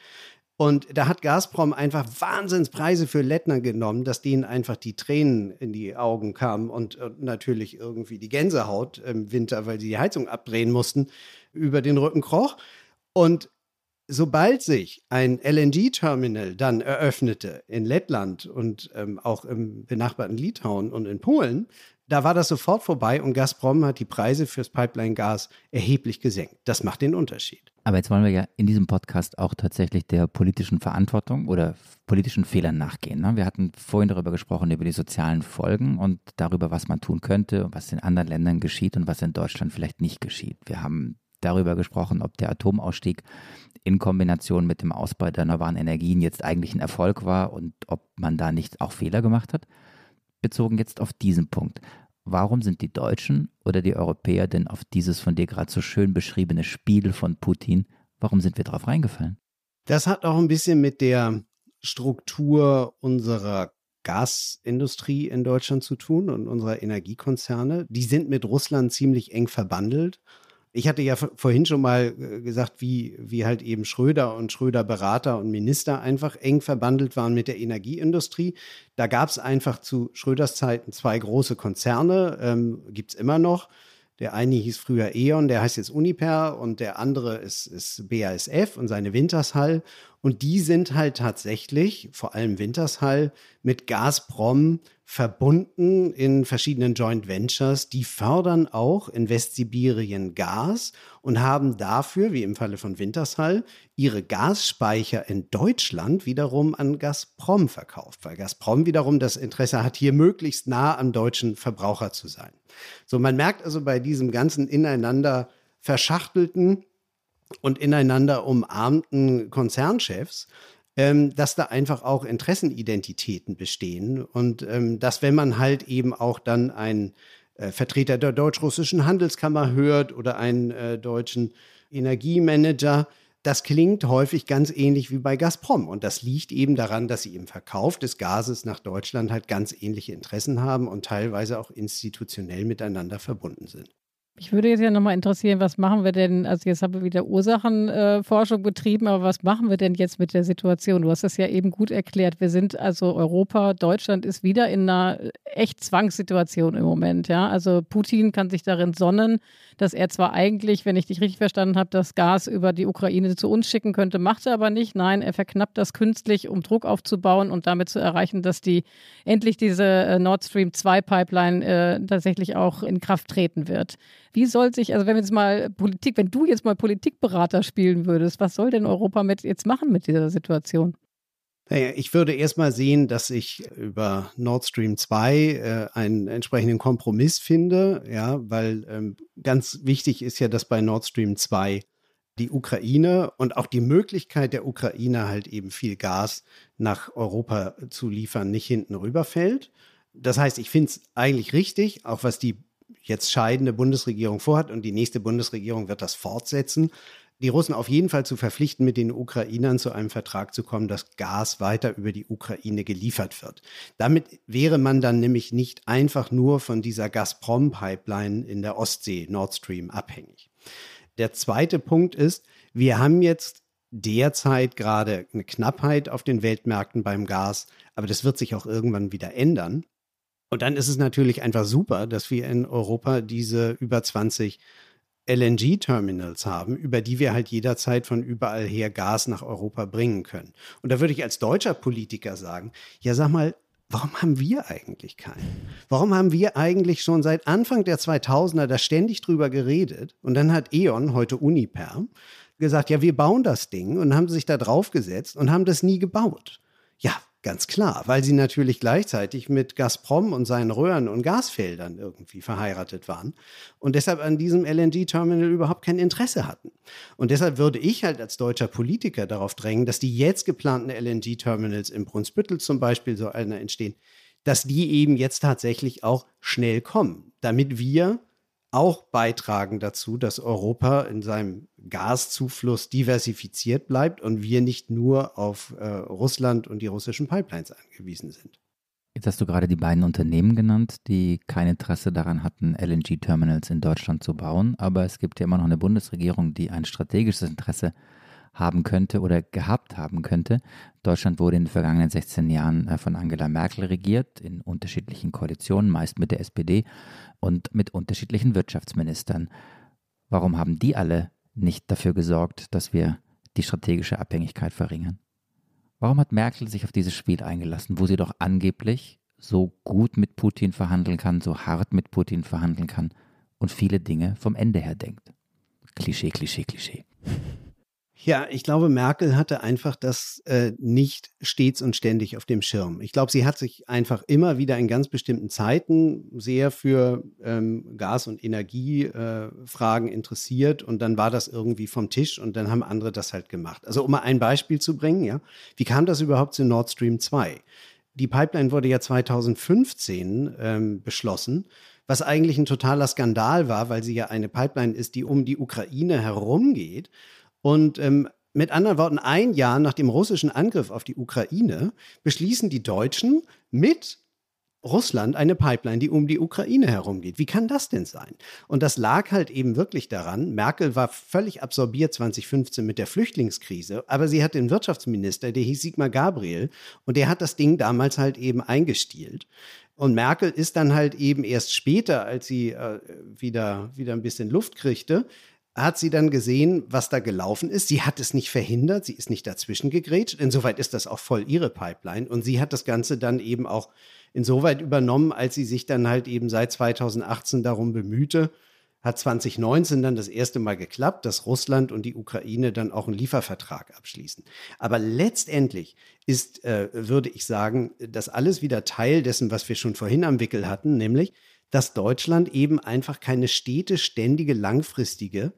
[SPEAKER 4] Und da hat Gazprom einfach Wahnsinnspreise für Lettner genommen, dass denen einfach die Tränen in die Augen kamen und, und natürlich irgendwie die Gänsehaut im Winter, weil sie die Heizung abdrehen mussten, über den Rücken kroch. Und sobald sich ein LNG-Terminal dann eröffnete in Lettland und ähm, auch im benachbarten Litauen und in Polen, da war das sofort vorbei und Gazprom hat die Preise fürs Pipeline-Gas erheblich gesenkt. Das macht den Unterschied.
[SPEAKER 2] Aber jetzt wollen wir ja in diesem Podcast auch tatsächlich der politischen Verantwortung oder politischen Fehlern nachgehen. Ne? Wir hatten vorhin darüber gesprochen, über die sozialen Folgen und darüber, was man tun könnte, was in anderen Ländern geschieht und was in Deutschland vielleicht nicht geschieht. Wir haben darüber gesprochen, ob der Atomausstieg in Kombination mit dem Ausbau der erneuerbaren Energien jetzt eigentlich ein Erfolg war und ob man da nicht auch Fehler gemacht hat bezogen jetzt auf diesen Punkt. Warum sind die Deutschen oder die Europäer denn auf dieses von dir gerade so schön beschriebene Spiel von Putin, warum sind wir darauf reingefallen?
[SPEAKER 4] Das hat auch ein bisschen mit der Struktur unserer Gasindustrie in Deutschland zu tun und unserer Energiekonzerne. Die sind mit Russland ziemlich eng verbandelt ich hatte ja vorhin schon mal äh, gesagt, wie, wie halt eben Schröder und Schröder Berater und Minister einfach eng verbandelt waren mit der Energieindustrie. Da gab es einfach zu Schröders Zeiten zwei große Konzerne, ähm, gibt es immer noch. Der eine hieß früher E.ON, der heißt jetzt Uniper und der andere ist, ist BASF und seine Wintershall. Und die sind halt tatsächlich, vor allem Wintershall, mit Gazprom verbunden in verschiedenen Joint Ventures. Die fördern auch in Westsibirien Gas und haben dafür, wie im Falle von Wintershall, ihre Gasspeicher in Deutschland wiederum an Gazprom verkauft, weil Gazprom wiederum das Interesse hat, hier möglichst nah am deutschen Verbraucher zu sein. So, man merkt also bei diesem ganzen ineinander verschachtelten und ineinander umarmten Konzernchefs, ähm, dass da einfach auch Interessenidentitäten bestehen und ähm, dass wenn man halt eben auch dann einen äh, Vertreter der deutsch-russischen Handelskammer hört oder einen äh, deutschen Energiemanager, das klingt häufig ganz ähnlich wie bei Gazprom. Und das liegt eben daran, dass sie im Verkauf des Gases nach Deutschland halt ganz ähnliche Interessen haben und teilweise auch institutionell miteinander verbunden sind.
[SPEAKER 3] Ich würde jetzt ja nochmal interessieren, was machen wir denn, also jetzt haben wir wieder Ursachenforschung äh, betrieben, aber was machen wir denn jetzt mit der Situation? Du hast es ja eben gut erklärt. Wir sind also Europa, Deutschland ist wieder in einer echt Zwangssituation im Moment. Ja? Also Putin kann sich darin sonnen, dass er zwar eigentlich, wenn ich dich richtig verstanden habe, das Gas über die Ukraine zu uns schicken könnte, macht er aber nicht. Nein, er verknappt das künstlich, um Druck aufzubauen und damit zu erreichen, dass die endlich diese äh, Nord Stream 2 Pipeline äh, tatsächlich auch in Kraft treten wird. Wie soll sich, also wenn wir jetzt mal Politik, wenn du jetzt mal Politikberater spielen würdest, was soll denn Europa mit jetzt machen mit dieser Situation?
[SPEAKER 4] Naja, ich würde erstmal sehen, dass ich über Nord Stream 2 äh, einen entsprechenden Kompromiss finde, ja, weil ähm, ganz wichtig ist ja, dass bei Nord Stream 2 die Ukraine und auch die Möglichkeit der Ukraine halt eben viel Gas nach Europa zu liefern nicht hinten rüberfällt. Das heißt, ich finde es eigentlich richtig, auch was die jetzt scheidende Bundesregierung vorhat und die nächste Bundesregierung wird das fortsetzen, die Russen auf jeden Fall zu verpflichten, mit den Ukrainern zu einem Vertrag zu kommen, dass Gas weiter über die Ukraine geliefert wird. Damit wäre man dann nämlich nicht einfach nur von dieser Gazprom-Pipeline in der Ostsee, Nord Stream, abhängig. Der zweite Punkt ist, wir haben jetzt derzeit gerade eine Knappheit auf den Weltmärkten beim Gas, aber das wird sich auch irgendwann wieder ändern. Und dann ist es natürlich einfach super, dass wir in Europa diese über 20 LNG-Terminals haben, über die wir halt jederzeit von überall her Gas nach Europa bringen können. Und da würde ich als deutscher Politiker sagen, ja sag mal, warum haben wir eigentlich keinen? Warum haben wir eigentlich schon seit Anfang der 2000er da ständig drüber geredet? Und dann hat E.ON, heute Uniper, gesagt, ja, wir bauen das Ding und haben sich da drauf gesetzt und haben das nie gebaut. Ja, Ganz klar, weil sie natürlich gleichzeitig mit Gazprom und seinen Röhren und Gasfeldern irgendwie verheiratet waren und deshalb an diesem LNG-Terminal überhaupt kein Interesse hatten. Und deshalb würde ich halt als deutscher Politiker darauf drängen, dass die jetzt geplanten LNG-Terminals im Brunsbüttel zum Beispiel, so einer entstehen, dass die eben jetzt tatsächlich auch schnell kommen, damit wir auch beitragen dazu, dass Europa in seinem Gaszufluss diversifiziert bleibt und wir nicht nur auf äh, Russland und die russischen Pipelines angewiesen sind.
[SPEAKER 2] Jetzt hast du gerade die beiden Unternehmen genannt, die kein Interesse daran hatten, LNG-Terminals in Deutschland zu bauen. Aber es gibt ja immer noch eine Bundesregierung, die ein strategisches Interesse haben könnte oder gehabt haben könnte. Deutschland wurde in den vergangenen 16 Jahren äh, von Angela Merkel regiert, in unterschiedlichen Koalitionen, meist mit der SPD und mit unterschiedlichen Wirtschaftsministern. Warum haben die alle nicht dafür gesorgt, dass wir die strategische Abhängigkeit verringern? Warum hat Merkel sich auf dieses Spiel eingelassen, wo sie doch angeblich so gut mit Putin verhandeln kann, so hart mit Putin verhandeln kann und viele Dinge vom Ende her denkt? Klischee, Klischee, Klischee.
[SPEAKER 4] Ja, ich glaube, Merkel hatte einfach das äh, nicht stets und ständig auf dem Schirm. Ich glaube, sie hat sich einfach immer wieder in ganz bestimmten Zeiten sehr für ähm, Gas- und Energiefragen äh, interessiert und dann war das irgendwie vom Tisch und dann haben andere das halt gemacht. Also um mal ein Beispiel zu bringen, ja, wie kam das überhaupt zu Nord Stream 2? Die Pipeline wurde ja 2015 ähm, beschlossen was eigentlich ein totaler Skandal war, weil sie ja eine Pipeline ist, die um die Ukraine herumgeht und ähm, mit anderen Worten, ein Jahr nach dem russischen Angriff auf die Ukraine beschließen die Deutschen mit Russland eine Pipeline, die um die Ukraine herumgeht. Wie kann das denn sein? Und das lag halt eben wirklich daran, Merkel war völlig absorbiert 2015 mit der Flüchtlingskrise, aber sie hat den Wirtschaftsminister, der hieß Sigmar Gabriel, und der hat das Ding damals halt eben eingestielt. Und Merkel ist dann halt eben erst später, als sie äh, wieder, wieder ein bisschen Luft kriegte, hat sie dann gesehen, was da gelaufen ist. Sie hat es nicht verhindert, sie ist nicht dazwischen gegrätscht. Insoweit ist das auch voll ihre Pipeline. Und sie hat das Ganze dann eben auch insoweit übernommen, als sie sich dann halt eben seit 2018 darum bemühte, hat 2019 dann das erste Mal geklappt, dass Russland und die Ukraine dann auch einen Liefervertrag abschließen. Aber letztendlich ist, äh, würde ich sagen, das alles wieder Teil dessen, was wir schon vorhin am Wickel hatten, nämlich dass Deutschland eben einfach keine stete, ständige, langfristige,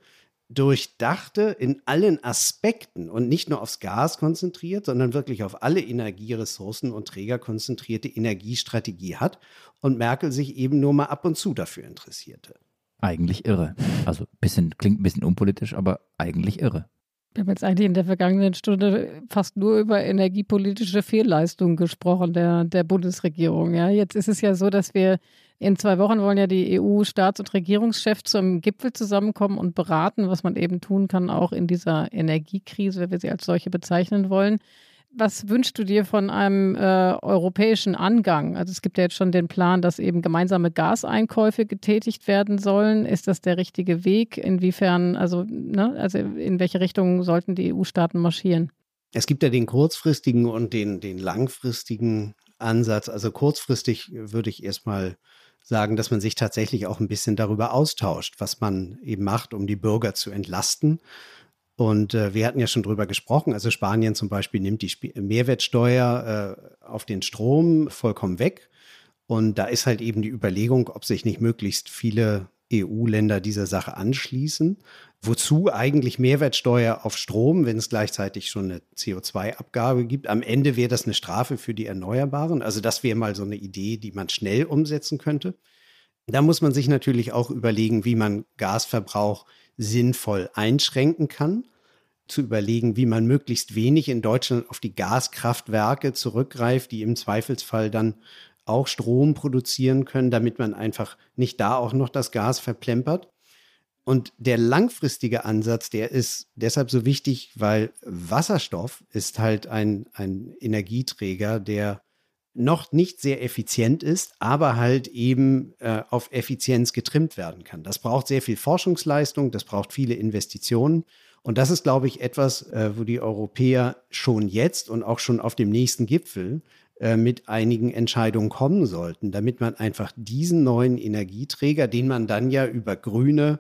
[SPEAKER 4] durchdachte in allen Aspekten und nicht nur aufs Gas konzentriert, sondern wirklich auf alle Energieressourcen und Träger konzentrierte Energiestrategie hat und Merkel sich eben nur mal ab und zu dafür interessierte.
[SPEAKER 2] Eigentlich irre. Also bisschen, klingt ein bisschen unpolitisch, aber eigentlich irre.
[SPEAKER 3] Wir haben jetzt eigentlich in der vergangenen Stunde fast nur über energiepolitische Fehlleistungen gesprochen der, der Bundesregierung. Ja, jetzt ist es ja so, dass wir in zwei Wochen wollen ja die EU-Staats- und Regierungschefs zum Gipfel zusammenkommen und beraten, was man eben tun kann, auch in dieser Energiekrise, wenn wir sie als solche bezeichnen wollen. Was wünschst du dir von einem äh, europäischen Angang? Also es gibt ja jetzt schon den Plan, dass eben gemeinsame Gaseinkäufe getätigt werden sollen. Ist das der richtige Weg? Inwiefern, also, ne, also in welche Richtung sollten die EU-Staaten marschieren?
[SPEAKER 4] Es gibt ja den kurzfristigen und den, den langfristigen Ansatz. Also kurzfristig würde ich erstmal sagen, dass man sich tatsächlich auch ein bisschen darüber austauscht, was man eben macht, um die Bürger zu entlasten. Und äh, wir hatten ja schon drüber gesprochen. Also Spanien zum Beispiel nimmt die Sp Mehrwertsteuer äh, auf den Strom vollkommen weg. Und da ist halt eben die Überlegung, ob sich nicht möglichst viele EU-Länder dieser Sache anschließen. Wozu eigentlich Mehrwertsteuer auf Strom, wenn es gleichzeitig schon eine CO2-Abgabe gibt? Am Ende wäre das eine Strafe für die Erneuerbaren. Also das wäre mal so eine Idee, die man schnell umsetzen könnte. Da muss man sich natürlich auch überlegen, wie man Gasverbrauch sinnvoll einschränken kann. Zu überlegen, wie man möglichst wenig in Deutschland auf die Gaskraftwerke zurückgreift, die im Zweifelsfall dann auch Strom produzieren können, damit man einfach nicht da auch noch das Gas verplempert. Und der langfristige Ansatz, der ist deshalb so wichtig, weil Wasserstoff ist halt ein, ein Energieträger, der noch nicht sehr effizient ist, aber halt eben äh, auf Effizienz getrimmt werden kann. Das braucht sehr viel Forschungsleistung, das braucht viele Investitionen. Und das ist, glaube ich, etwas, äh, wo die Europäer schon jetzt und auch schon auf dem nächsten Gipfel mit einigen Entscheidungen kommen sollten, damit man einfach diesen neuen Energieträger, den man dann ja über grüne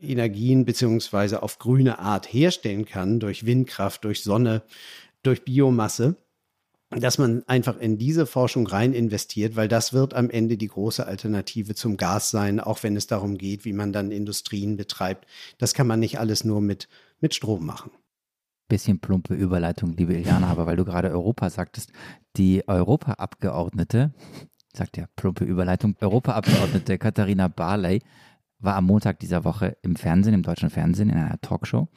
[SPEAKER 4] Energien beziehungsweise auf grüne Art herstellen kann, durch Windkraft, durch Sonne, durch Biomasse, dass man einfach in diese Forschung rein investiert, weil das wird am Ende die große Alternative zum Gas sein, auch wenn es darum geht, wie man dann Industrien betreibt. Das kann man nicht alles nur mit, mit Strom machen.
[SPEAKER 2] Bisschen plumpe Überleitung, liebe Iliana, aber weil du gerade Europa sagtest, die Europaabgeordnete, sagt ja plumpe Überleitung, Europaabgeordnete Katharina Barley war am Montag dieser Woche im Fernsehen, im deutschen Fernsehen, in einer Talkshow.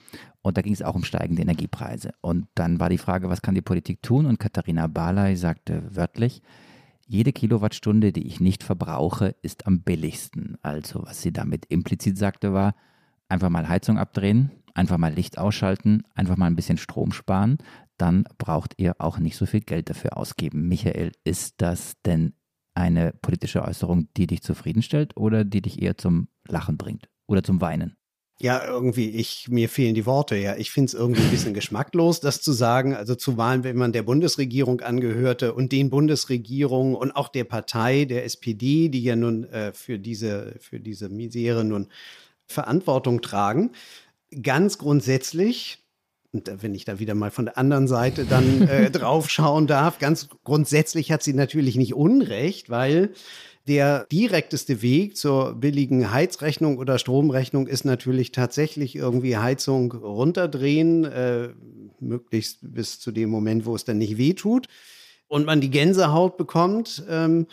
[SPEAKER 2] Und da ging es auch um steigende Energiepreise. Und dann war die Frage, was kann die Politik tun? Und Katharina Barley sagte wörtlich, jede Kilowattstunde, die ich nicht verbrauche, ist am billigsten. Also, was sie damit implizit sagte, war, einfach mal Heizung abdrehen, einfach mal Licht ausschalten, einfach mal ein bisschen Strom sparen. Dann braucht ihr auch nicht so viel Geld dafür ausgeben. Michael, ist das denn eine politische Äußerung, die dich zufriedenstellt oder die dich eher zum Lachen bringt oder zum Weinen?
[SPEAKER 4] Ja, irgendwie, ich, mir fehlen die Worte, ja. Ich finde es irgendwie ein bisschen geschmacklos, das zu sagen. Also zu Wahlen, wenn man der Bundesregierung angehörte und den Bundesregierungen und auch der Partei, der SPD, die ja nun äh, für diese, für diese Misere nun Verantwortung tragen. Ganz grundsätzlich und wenn ich da wieder mal von der anderen Seite dann äh, drauf schauen darf, ganz grundsätzlich hat sie natürlich nicht Unrecht, weil der direkteste Weg zur billigen Heizrechnung oder Stromrechnung ist natürlich tatsächlich irgendwie Heizung runterdrehen, äh, möglichst bis zu dem Moment, wo es dann nicht wehtut und man die Gänsehaut bekommt. Ähm,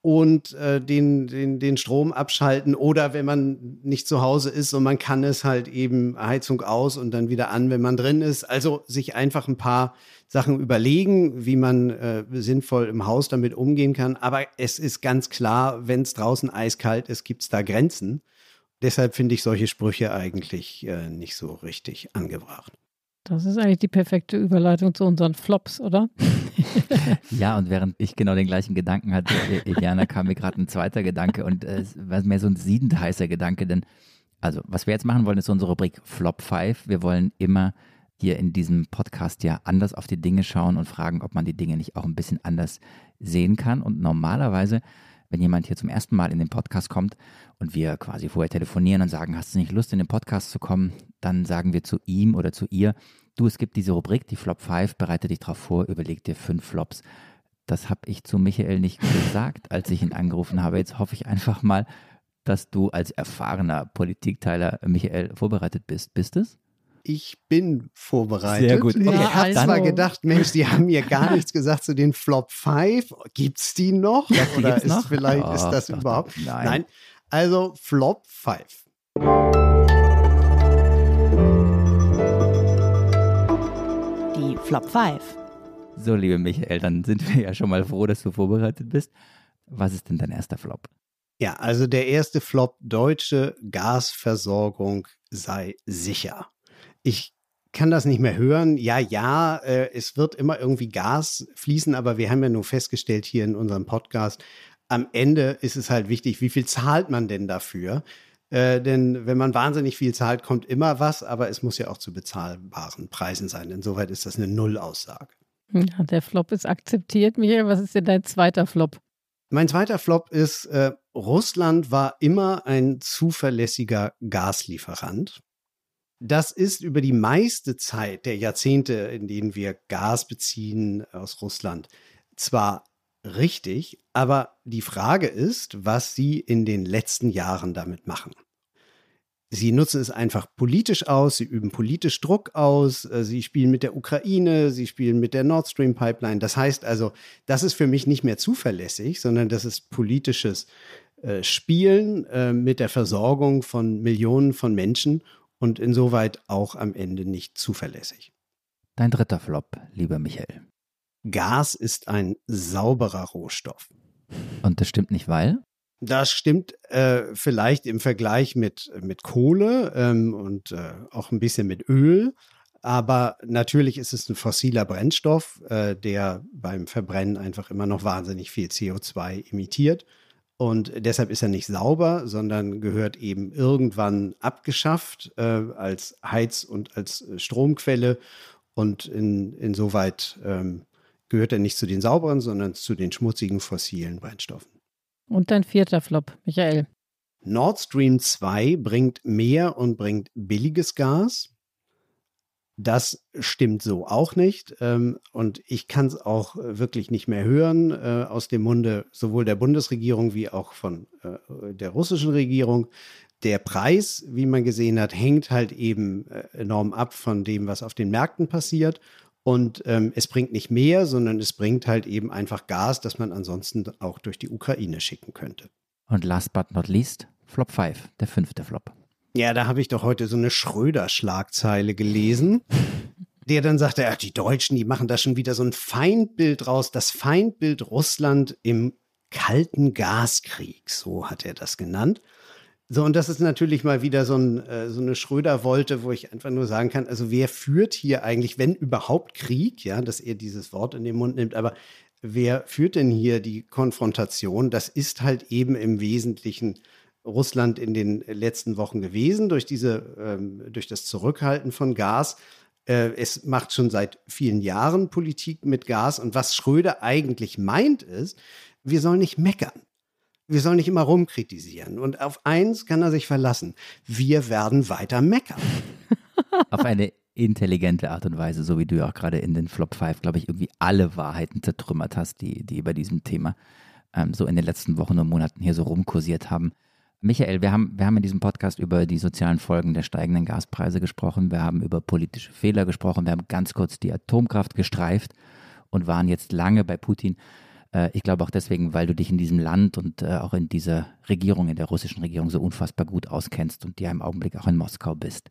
[SPEAKER 4] und äh, den, den, den Strom abschalten oder wenn man nicht zu Hause ist und man kann es halt eben Heizung aus und dann wieder an, wenn man drin ist. Also sich einfach ein paar Sachen überlegen, wie man äh, sinnvoll im Haus damit umgehen kann. Aber es ist ganz klar, wenn es draußen eiskalt ist, gibt es da Grenzen. Deshalb finde ich solche Sprüche eigentlich äh, nicht so richtig angebracht.
[SPEAKER 3] Das ist eigentlich die perfekte Überleitung zu unseren Flops, oder?
[SPEAKER 2] ja, und während ich genau den gleichen Gedanken hatte, Eliana, kam mir gerade ein zweiter Gedanke und äh, es war mehr so ein siedend heißer Gedanke, denn also, was wir jetzt machen wollen, ist unsere Rubrik Flop 5. Wir wollen immer hier in diesem Podcast ja anders auf die Dinge schauen und fragen, ob man die Dinge nicht auch ein bisschen anders sehen kann. Und normalerweise wenn jemand hier zum ersten Mal in den Podcast kommt und wir quasi vorher telefonieren und sagen, hast du nicht Lust in den Podcast zu kommen, dann sagen wir zu ihm oder zu ihr, du, es gibt diese Rubrik, die Flop 5, bereite dich darauf vor, überleg dir fünf Flops. Das habe ich zu Michael nicht gesagt, als ich ihn angerufen habe. Jetzt hoffe ich einfach mal, dass du als erfahrener Politikteiler, Michael, vorbereitet bist. Bist es?
[SPEAKER 4] Ich bin vorbereitet.
[SPEAKER 2] Sehr gut.
[SPEAKER 4] Okay. Ich habe also. zwar gedacht, Mensch, die haben mir gar nichts gesagt zu den Flop 5. Gibt es die noch?
[SPEAKER 2] Ja,
[SPEAKER 4] Oder ist
[SPEAKER 2] noch?
[SPEAKER 4] vielleicht
[SPEAKER 2] oh,
[SPEAKER 4] ist das doch, überhaupt?
[SPEAKER 2] Nein.
[SPEAKER 4] Nein. Also Flop 5.
[SPEAKER 1] Die Flop 5.
[SPEAKER 2] So, liebe Michael, dann sind wir ja schon mal froh, dass du vorbereitet bist. Was ist denn dein erster Flop?
[SPEAKER 4] Ja, also der erste Flop, deutsche Gasversorgung sei sicher ich kann das nicht mehr hören. Ja, ja, äh, es wird immer irgendwie Gas fließen, aber wir haben ja nur festgestellt hier in unserem Podcast, am Ende ist es halt wichtig, wie viel zahlt man denn dafür? Äh, denn wenn man wahnsinnig viel zahlt, kommt immer was, aber es muss ja auch zu bezahlbaren Preisen sein. Insoweit ist das eine Nullaussage.
[SPEAKER 3] Ja, der Flop ist akzeptiert. Michael, was ist denn dein zweiter Flop?
[SPEAKER 4] Mein zweiter Flop ist, äh, Russland war immer ein zuverlässiger Gaslieferant. Das ist über die meiste Zeit der Jahrzehnte, in denen wir Gas beziehen aus Russland, zwar richtig, aber die Frage ist, was sie in den letzten Jahren damit machen. Sie nutzen es einfach politisch aus, sie üben politisch Druck aus, äh, sie spielen mit der Ukraine, sie spielen mit der Nord Stream Pipeline. Das heißt also, das ist für mich nicht mehr zuverlässig, sondern das ist politisches äh, Spielen äh, mit der Versorgung von Millionen von Menschen und insoweit auch am Ende nicht zuverlässig.
[SPEAKER 2] Dein dritter Flop, lieber Michael.
[SPEAKER 4] Gas ist ein sauberer Rohstoff.
[SPEAKER 2] Und das stimmt nicht, weil?
[SPEAKER 4] Das stimmt äh, vielleicht im Vergleich mit, mit Kohle ähm, und äh, auch ein bisschen mit Öl. Aber natürlich ist es ein fossiler Brennstoff, äh, der beim Verbrennen einfach immer noch wahnsinnig viel CO2 emittiert. Und deshalb ist er nicht sauber, sondern gehört eben irgendwann abgeschafft äh, als Heiz- und als äh, Stromquelle. Und in, insoweit ähm, gehört er nicht zu den sauberen, sondern zu den schmutzigen fossilen Brennstoffen.
[SPEAKER 3] Und dein vierter Flop, Michael.
[SPEAKER 4] Nord Stream 2 bringt mehr und bringt billiges Gas. Das stimmt so auch nicht. Ähm, und ich kann es auch wirklich nicht mehr hören äh, aus dem Munde sowohl der Bundesregierung wie auch von äh, der russischen Regierung. Der Preis, wie man gesehen hat, hängt halt eben äh, enorm ab von dem, was auf den Märkten passiert. Und ähm, es bringt nicht mehr, sondern es bringt halt eben einfach Gas, das man ansonsten auch durch die Ukraine schicken könnte.
[SPEAKER 2] Und last but not least, Flop 5, der fünfte Flop.
[SPEAKER 4] Ja, da habe ich doch heute so eine Schröder-Schlagzeile gelesen, der dann sagte, ja, die Deutschen, die machen da schon wieder so ein Feindbild raus, das Feindbild Russland im kalten Gaskrieg, so hat er das genannt. So, und das ist natürlich mal wieder so, ein, äh, so eine Schröder-Wolte, wo ich einfach nur sagen kann, also wer führt hier eigentlich, wenn überhaupt Krieg, ja, dass er dieses Wort in den Mund nimmt, aber wer führt denn hier die Konfrontation? Das ist halt eben im Wesentlichen Russland in den letzten Wochen gewesen, durch, diese, ähm, durch das Zurückhalten von Gas. Äh, es macht schon seit vielen Jahren Politik mit Gas. Und was Schröder eigentlich meint, ist, wir sollen nicht meckern. Wir sollen nicht immer rumkritisieren. Und auf eins kann er sich verlassen. Wir werden weiter meckern.
[SPEAKER 2] auf eine intelligente Art und Weise, so wie du ja auch gerade in den Flop 5, glaube ich, irgendwie alle Wahrheiten zertrümmert hast, die, die bei diesem Thema ähm, so in den letzten Wochen und Monaten hier so rumkursiert haben. Michael, wir haben, wir haben in diesem Podcast über die sozialen Folgen der steigenden Gaspreise gesprochen. Wir haben über politische Fehler gesprochen. Wir haben ganz kurz die Atomkraft gestreift und waren jetzt lange bei Putin. Äh, ich glaube auch deswegen, weil du dich in diesem Land und äh, auch in dieser Regierung, in der russischen Regierung so unfassbar gut auskennst und ja im Augenblick auch in Moskau bist.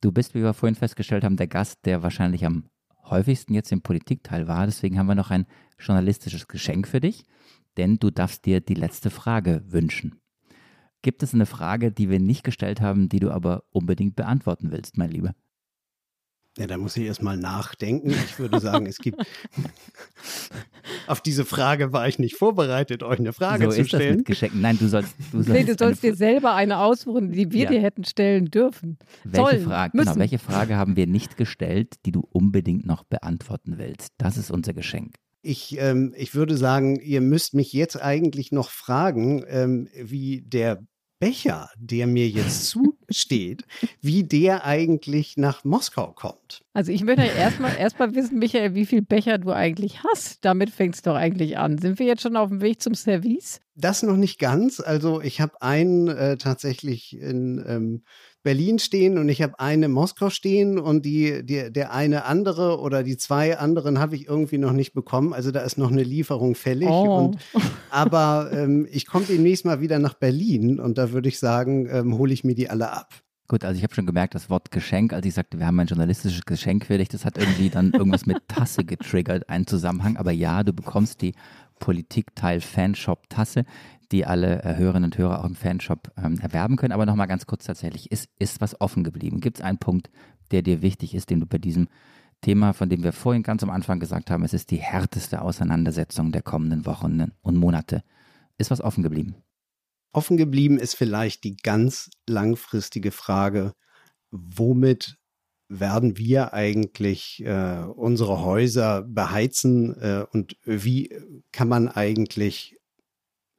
[SPEAKER 2] Du bist, wie wir vorhin festgestellt haben, der Gast, der wahrscheinlich am häufigsten jetzt im Politikteil war. Deswegen haben wir noch ein journalistisches Geschenk für dich, denn du darfst dir die letzte Frage wünschen. Gibt es eine Frage, die wir nicht gestellt haben, die du aber unbedingt beantworten willst, mein Lieber?
[SPEAKER 4] Ja, da muss ich erstmal nachdenken. Ich würde sagen, es gibt. Auf diese Frage war ich nicht vorbereitet, euch eine Frage
[SPEAKER 2] so
[SPEAKER 4] zu
[SPEAKER 2] ist
[SPEAKER 4] stellen.
[SPEAKER 2] Das mit Geschenken. Nein, du sollst. Du sollst,
[SPEAKER 3] nee, du sollst dir selber eine aussuchen, die wir
[SPEAKER 2] Ja.
[SPEAKER 3] dir hätten stellen dürfen.
[SPEAKER 2] welche,
[SPEAKER 3] Sollen,
[SPEAKER 2] Frage,
[SPEAKER 3] müssen.
[SPEAKER 2] genau, welche Frage haben wir nicht gestellt, die du unbedingt noch beantworten willst? Das ist unser Geschenk.
[SPEAKER 4] Ich, ähm, ich würde sagen, ihr müsst mich jetzt eigentlich noch fragen, ähm, wie der Becher, der mir jetzt zusteht, wie der eigentlich nach Moskau kommt.
[SPEAKER 3] Also ich möchte erstmal erstmal wissen, Michael, wie viel Becher du eigentlich hast. Damit fängt es doch eigentlich an. Sind wir jetzt schon auf dem Weg zum Service?
[SPEAKER 4] Das noch nicht ganz. Also ich habe einen äh, tatsächlich in ähm, Berlin stehen und ich habe einen in Moskau stehen und die, die, der eine andere oder die zwei anderen habe ich irgendwie noch nicht bekommen. Also da ist noch eine Lieferung fällig.
[SPEAKER 3] Oh.
[SPEAKER 4] Und, aber ähm, ich komme demnächst mal wieder nach Berlin und da würde ich sagen, ähm, hole ich mir die alle ab.
[SPEAKER 2] Gut, also ich habe schon gemerkt, das Wort Geschenk, als ich sagte, wir haben ein journalistisches Geschenk für dich, das hat irgendwie dann irgendwas mit Tasse getriggert, einen Zusammenhang. Aber ja, du bekommst die Politikteil-Fanshop-Tasse, die alle äh, Hörerinnen und Hörer auch im Fanshop ähm, erwerben können. Aber nochmal ganz kurz tatsächlich, ist, ist was offen geblieben? Gibt es einen Punkt, der dir wichtig ist, den du bei diesem Thema, von dem wir vorhin ganz am Anfang gesagt haben, es ist die härteste Auseinandersetzung der kommenden Wochen und Monate. Ist was offen geblieben?
[SPEAKER 4] Offen geblieben ist vielleicht die ganz langfristige Frage, womit werden wir eigentlich äh, unsere Häuser beheizen äh, und wie kann man eigentlich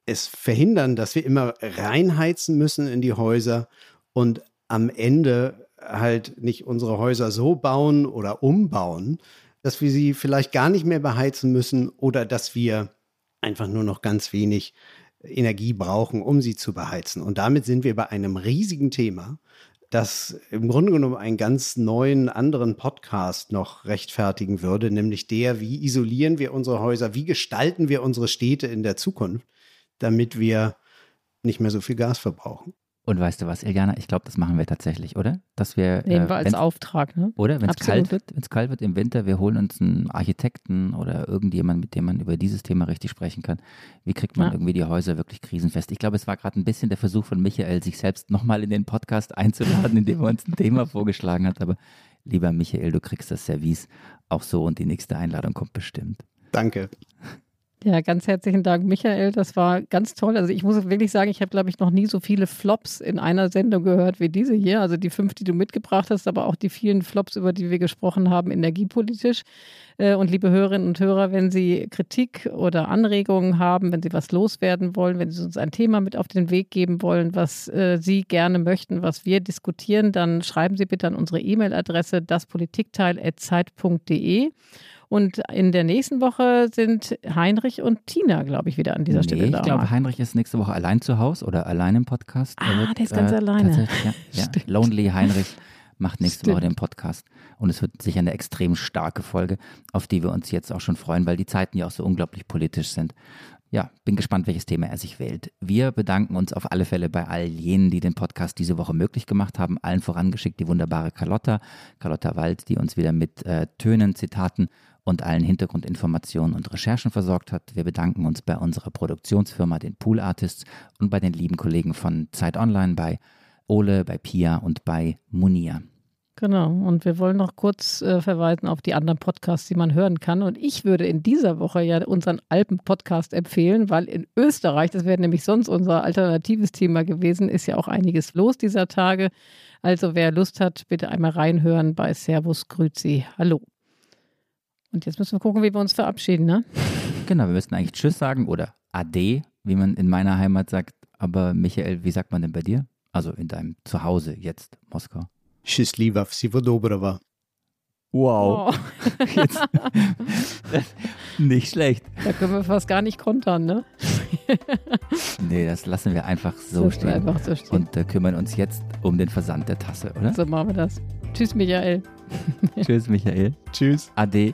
[SPEAKER 4] es verhindern, dass wir immer reinheizen müssen in die Häuser und am Ende halt nicht unsere Häuser so bauen oder umbauen, dass wir sie vielleicht gar nicht mehr beheizen müssen oder dass wir einfach nur noch ganz wenig Energie brauchen, um sie zu beheizen. Und damit sind wir bei einem riesigen Thema, das im Grunde genommen einen ganz neuen, anderen Podcast noch rechtfertigen würde, nämlich der, wie isolieren wir unsere Häuser, wie gestalten wir unsere Städte in der Zukunft, damit wir nicht mehr so viel Gas verbrauchen.
[SPEAKER 2] Und weißt du was, Iliana, ich glaube, das machen wir tatsächlich, oder? Dass wir,
[SPEAKER 3] Nehmen wir
[SPEAKER 2] äh,
[SPEAKER 3] als Auftrag, ne?
[SPEAKER 2] Oder wenn es kalt wird, wenn es kalt wird im Winter, wir holen uns einen Architekten oder irgendjemand, mit dem man über dieses Thema richtig sprechen kann. Wie kriegt man
[SPEAKER 3] Ja.
[SPEAKER 2] irgendwie die Häuser wirklich krisenfest? Ich glaube, es war gerade ein bisschen der Versuch von Michael, sich selbst nochmal in den Podcast einzuladen, indem er uns ein Thema vorgeschlagen hat. Aber lieber Michael, du kriegst das Service auch so und die nächste Einladung kommt bestimmt.
[SPEAKER 4] Danke.
[SPEAKER 3] Ja, ganz herzlichen Dank, Michael. Das war ganz toll. Also ich muss wirklich sagen, ich habe, glaube ich, noch nie so viele Flops in einer Sendung gehört wie diese hier. Also die fünf, die du mitgebracht hast, aber auch die vielen Flops, über die wir gesprochen haben, energiepolitisch. Äh, und liebe Hörerinnen und Hörer, wenn Sie Kritik oder Anregungen haben, wenn Sie was loswerden wollen, wenn Sie uns ein Thema mit auf den Weg geben wollen, was äh, Sie gerne möchten, was wir diskutieren, dann schreiben Sie bitte an unsere E-Mail-Adresse daspolitikteil.zeit.de. Und in der nächsten Woche sind Heinrich und Tina, glaube ich, wieder an dieser
[SPEAKER 2] nee,
[SPEAKER 3] Stelle da.
[SPEAKER 2] Ich glaube, Heinrich ist nächste Woche allein zu Hause oder allein im Podcast.
[SPEAKER 3] Ah, wird, der ist ganz äh, alleine.
[SPEAKER 2] Ja, ja. Lonely Heinrich macht nächste Stimmt. Woche den Podcast. Und es wird sicher eine extrem starke Folge, auf die wir uns jetzt auch schon freuen, weil die Zeiten ja auch so unglaublich politisch sind. Ja, bin gespannt, welches Thema er sich wählt. Wir bedanken uns auf alle Fälle bei all jenen, die den Podcast diese Woche möglich gemacht haben. Allen vorangeschickt die wunderbare Carlotta, Carlotta Wald, die uns wieder mit äh, Tönen, Zitaten und allen Hintergrundinformationen und Recherchen versorgt hat. Wir bedanken uns bei unserer Produktionsfirma, den Pool Artists und bei den lieben Kollegen von Zeit Online, bei Ole, bei Pia und bei Munia.
[SPEAKER 3] Genau, und wir wollen noch kurz äh, verweisen auf die anderen Podcasts, die man hören kann. Und ich würde in dieser Woche ja unseren Alpen-Podcast empfehlen, weil in Österreich, das wäre nämlich sonst unser alternatives Thema gewesen, ist ja auch einiges los dieser Tage. Also wer Lust hat, bitte einmal reinhören bei Servus Grüzi. Hallo. Und jetzt müssen wir gucken, wie wir uns verabschieden, ne?
[SPEAKER 2] Genau, wir müssten eigentlich Tschüss sagen oder Ade, wie man in meiner Heimat sagt. Aber Michael, wie sagt man denn bei dir? Also in deinem Zuhause jetzt, Moskau.
[SPEAKER 4] Счастливо, всего доброго.
[SPEAKER 2] Wow. Oh. Jetzt, nicht schlecht.
[SPEAKER 3] Da können wir fast gar nicht kontern, ne?
[SPEAKER 2] nee, das lassen wir einfach so, so stehen. Einfach so stehen. Und äh, kümmern uns jetzt um den Versand der Tasse, oder?
[SPEAKER 3] So machen wir das. Tschüss, Michael.
[SPEAKER 2] Tschüss, Michael.
[SPEAKER 4] Tschüss.
[SPEAKER 2] Ade.